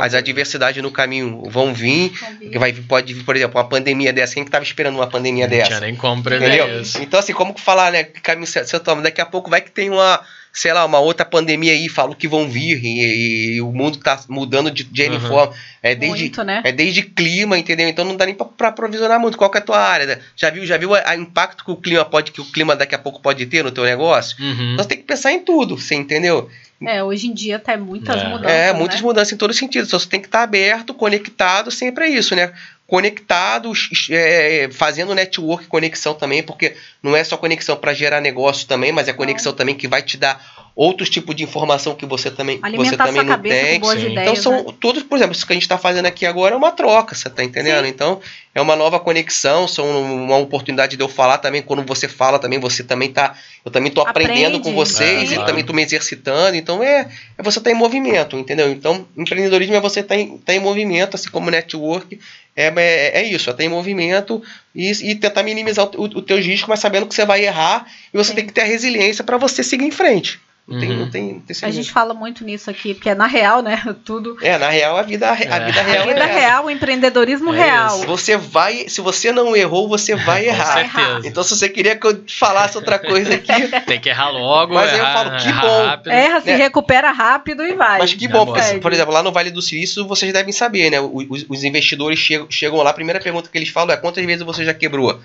as adversidades no caminho vão vir, que vai pode vir, por exemplo, uma pandemia dessa. Quem que estava esperando uma pandemia não dessa? Não tinha nem como prever isso. Então, assim, como falar, né? Que caminho você toma? Daqui a pouco vai que tem uma, sei lá, uma outra pandemia aí, falo que vão vir, e, e o mundo está mudando de, de uhum. forma. É desde, muito, né? é desde clima, entendeu? Então não dá nem para provisionar muito. Qual que é a tua área? Né? Já viu, já viu o impacto que o clima pode, que o clima daqui a pouco pode ter no teu negócio? Uhum. Então você tem que pensar em tudo, você entendeu? É, hoje em dia tá muitas é. mudanças. É, muitas né? mudanças em todo sentido. Então você tem que estar aberto, conectado, sempre é isso, né? Conectados, é, fazendo network, conexão também, porque não é só conexão para gerar negócio também, mas é conexão não. também que vai te dar outros tipos de informação que você também, você também não tem. Ideias, então são né? todos, por exemplo, isso que a gente está fazendo aqui agora é uma troca, você está entendendo? Sim. Então é uma nova conexão, são uma oportunidade de eu falar também. Quando você fala também, você também tá, eu também estou aprendendo com vocês é, e claro. também estou me exercitando. Então é, é você estar tá em movimento, entendeu? Então empreendedorismo é você estar tá em, tá em movimento, assim como network é, é, é isso, é em movimento e, e tentar minimizar o, o, o teu risco, mas sabendo que você vai errar e você Sim. tem que ter a resiliência para você seguir em frente. Não, tem, Uhum. não tem, não tem A gente fala muito nisso aqui, porque é na real, né? [laughs] Tudo. É, na real, a vida, a vida É. real A vida é real, o empreendedorismo É real. Se você vai, se você não errou, você vai [laughs] Com errar. certeza. Então, se você queria que eu falasse outra coisa aqui, [laughs] Tem que errar logo, Mas aí eu errar, falo, que errar bom. rápido. Erra, se né? recupera rápido e vai. mas que bom, porque, Segue. por exemplo, lá no Vale do Silício, vocês devem saber, né? Os, os investidores chegam, chegam lá, a primeira pergunta que eles falam é quantas vezes você já quebrou?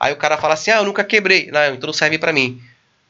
Aí o cara fala assim, ah, eu nunca quebrei. Não, então não serve pra mim.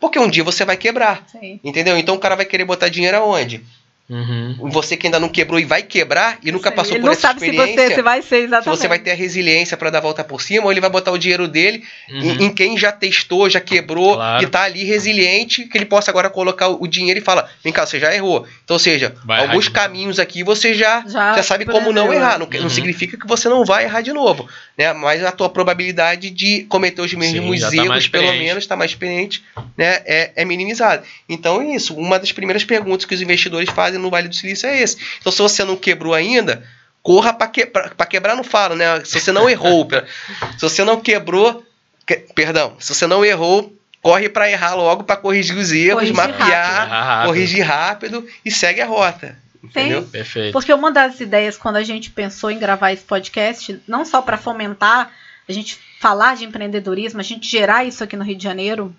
Porque um dia você vai quebrar, Sim. entendeu? Então o cara vai querer botar dinheiro aonde? Uhum. Você que ainda não quebrou e vai quebrar e nunca Sim. passou Ele por não essa sabe se experiência, você se vai ser se exatamente. você vai ter a resiliência pra dar a volta por cima, ou ele vai botar o dinheiro dele Uhum. em, em quem já testou, já quebrou Claro. e tá ali resiliente, que ele possa agora colocar o, o dinheiro e fala, vem cá, você já errou. Então, ou seja, Vai alguns errar caminhos aqui você já, Já já, sabe como não errar. Não, quer- não Uhum. significa que você não vai errar de novo. Né? Mas a tua probabilidade de cometer os mesmos já tá erros, pelo experiente. menos, está mais experiente, né? é, é minimizada. Então é isso. Uma das primeiras perguntas que os investidores fazem no Vale do Silício é esse. Então, se você não quebrou ainda, corra para que, pra- pra quebrar, não falo, né? Se você não errou, [laughs] se você não quebrou, que- perdão, se você não errou, corre para errar logo para corrigir os erros, Corrigir mapear, rápido. corrigir rápido e segue a rota. Entendeu? Perfeito. Porque uma das ideias, quando a gente pensou em gravar esse podcast, não só para fomentar a gente falar de empreendedorismo, a gente gerar isso aqui no Rio de Janeiro,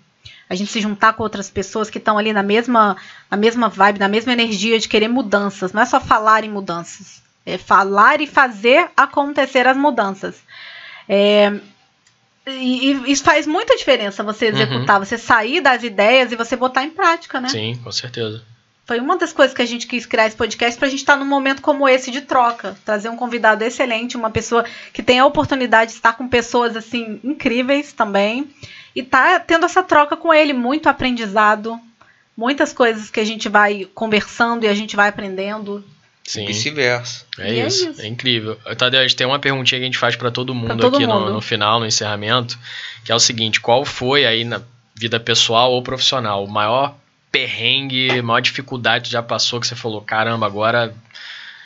a gente se juntar com outras pessoas que estão ali na mesma, na mesma vibe, na mesma energia de querer mudanças. Não é só falar em mudanças, é falar e fazer acontecer as mudanças. É, e, e isso faz muita diferença você executar, você sair das ideias e você botar em prática, né? Sim, com certeza. Foi uma das coisas que a gente quis criar esse podcast para a gente estar num momento como esse de troca, trazer um convidado excelente, uma pessoa que tem a oportunidade de estar com pessoas assim incríveis também e tá tendo essa troca com ele, muito aprendizado, muitas coisas que a gente vai conversando e a gente vai aprendendo. Sim. Vice-versa. É é isso, é incrível. Tadeu, a gente tem uma perguntinha que a gente faz pra todo mundo todo aqui no- mundo. No, final, no encerramento, que é o seguinte: qual foi aí na vida pessoal ou profissional o maior perrengue, maior dificuldade que já passou que você falou, caramba, agora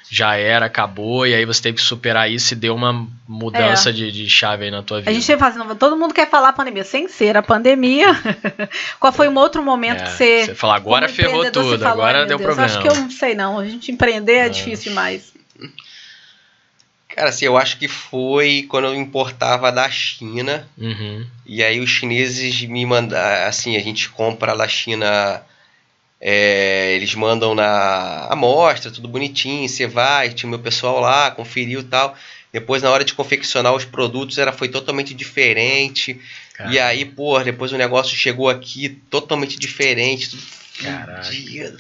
já era, acabou, e aí você teve que superar isso e deu uma mudança de, de chave aí na tua vida. É. A gente faz, todo mundo quer falar a pandemia, sem ser a pandemia. [laughs] Qual foi um outro momento É, que você você fala, agora ferrou tudo, falou, agora "Ai, deu Deus, problema. Acho que eu não sei não, a gente empreender é, É. difícil demais. Cara, assim, eu acho que foi quando eu importava da China. Uhum. E aí os chineses me mandam, assim, a gente compra da China, é, eles mandam na amostra, tudo bonitinho, você vai, tinha o meu pessoal lá, conferiu e tal. Depois na hora de confeccionar os produtos era foi totalmente diferente. Cara, E aí, pô, depois o negócio chegou aqui totalmente diferente, tudo fudido.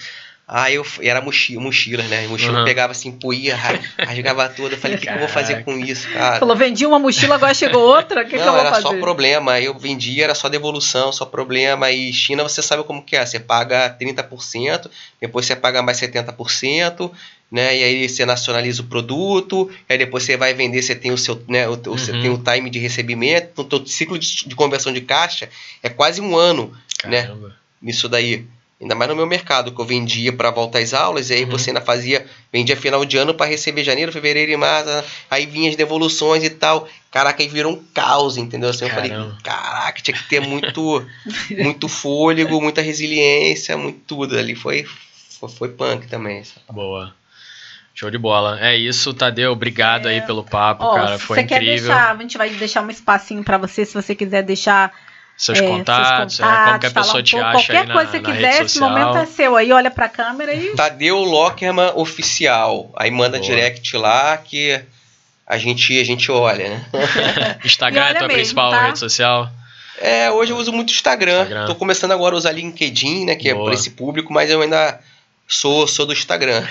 Aí eu e era mochila, mochila, né? E mochila Uhum. pegava assim, poía, ra- rasgava tudo. Eu falei, o que, que eu vou fazer com isso, cara? Falou, vendi uma mochila, agora chegou outra, o que, que eu não, vou era fazer? só problema. Eu vendia, era só devolução, só problema. E China, você sabe como que é. Você paga 30%, depois você paga mais 70%, né? E aí você nacionaliza o produto, aí depois você vai vender, você tem o seu, né? O, o- você Uhum. tem o time de recebimento. Então, todo ciclo de, de conversão de caixa é quase um ano né? caramba. nisso daí. Ainda mais no meu mercado, que eu vendia para voltar às aulas, e aí Uhum. você ainda fazia, vendia final de ano para receber janeiro, fevereiro e março, aí vinha as devoluções e tal. Caraca, aí virou um caos, entendeu? Assim, eu falei, caraca, tinha que ter muito, [laughs] muito fôlego, muita resiliência, muito tudo ali. Foi, foi, foi punk também. Boa. Show de bola. É isso, Tadeu. Obrigado aí pelo papo, Ó, cara. Foi você quer incrível. deixar, a gente vai deixar um espacinho pra você, se você quiser deixar Seus, é, contatos, seus é, como que a pessoa um te pouco, acha qualquer aí na, coisa que quiser, esse momento é seu aí, olha pra câmera e Tadeu Lockerman Oficial. Aí manda Boa. direct lá que a gente, a gente olha, né? [laughs] [laughs] Instagram E é olha a tua mesmo, principal tá? rede social? É, hoje eu uso muito Instagram. Instagram. Tô começando agora a usar LinkedIn, né? Que Boa. é para esse público, mas eu ainda sou, sou do Instagram.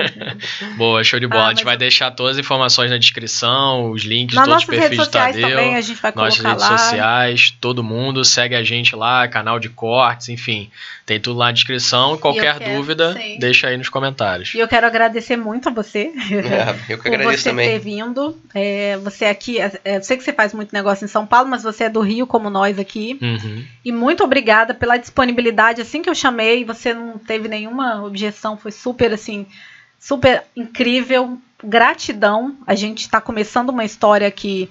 [laughs] Boa, show de bola. Ah, a gente vai eu- deixar todas as informações na descrição, os links de todos os perfis de sociais Tadeu. também a gente vai Nossas colocar redes lá. sociais, todo mundo segue a gente lá, canal de cortes, enfim. Tem tudo lá na descrição. Qualquer quero- dúvida, sim. deixa aí nos comentários. E eu quero agradecer muito a você eu que por agradeço você também. ter vindo. É, você aqui, é, eu sei que você faz muito negócio em São Paulo, mas você é do Rio como nós aqui. Uhum. E muito obrigada pela disponibilidade. Assim que eu chamei, você não teve nenhuma objeção, foi super assim, super incrível. Gratidão. A gente está começando uma história aqui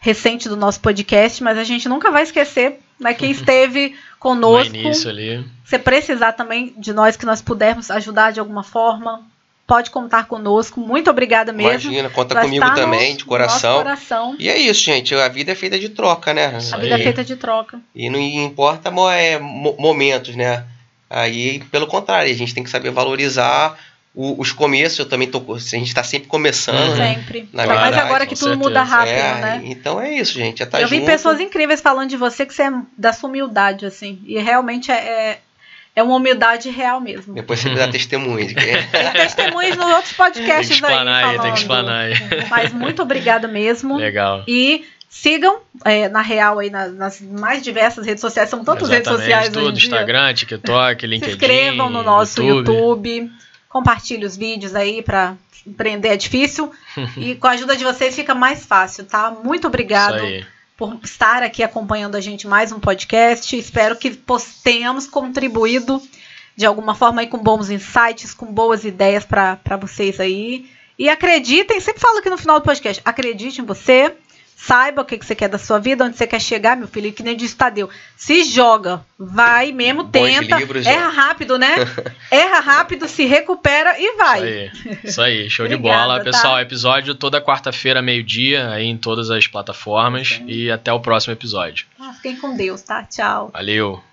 recente do nosso podcast, mas a gente nunca vai esquecer né? Quem [laughs] esteve conosco. No início ali. Se precisar também de nós que nós pudermos ajudar de alguma forma, pode contar conosco. Muito obrigada mesmo. Imagina, conta comigo no- também, de coração. nosso coração. E é isso, gente. A vida é feita de troca, né? Isso A vida é aí. feita de troca. E não importa mo- é, mo- momentos, né? Aí, pelo contrário, a gente tem que saber valorizar o- os começos. Eu também tô. A gente tá sempre começando, Uhum. né? Sempre. Na Ainda mais verdade, agora que tudo muda certeza. rápido, É, né? Então é isso, gente. É tá Eu vi junto. pessoas incríveis falando de você que você é da sua humildade, assim. E realmente é, é, é uma humildade real mesmo. Depois você me dá testemunho. de que- [laughs] Tem testemunhos nos outros Tem que podcasts explanar aí aí, falando. tem que explanar aí. Mas muito obrigada mesmo. Legal. E sigam, é, na real, aí nas, nas mais diversas redes sociais. São tantas redes sociais tudo, hoje. Instagram, TikTok, [laughs] Se LinkedIn. inscrevam no nosso YouTube. Compartilhe os vídeos aí para empreender é difícil. [laughs] e com a ajuda de vocês fica mais fácil, tá? Muito obrigado por estar aqui acompanhando a gente mais um podcast. Espero que tenhamos contribuído de alguma forma aí com bons insights, com boas ideias para vocês aí. E acreditem, sempre falo aqui no final do podcast, acredite em você, saiba o que, que você quer da sua vida, onde você quer chegar, meu filho, e que nem disse Tadeu. Se joga, vai mesmo, Bons tenta, livros, erra ó. rápido, né? [laughs] erra rápido, se recupera e vai. Isso aí. Isso aí, show de Obrigada, bola. tá? Pessoal, episódio toda quarta-feira, meio-dia, aí em todas as plataformas. Sim. E até o próximo episódio. Ah, fiquem com Deus, tá? Tchau. Valeu!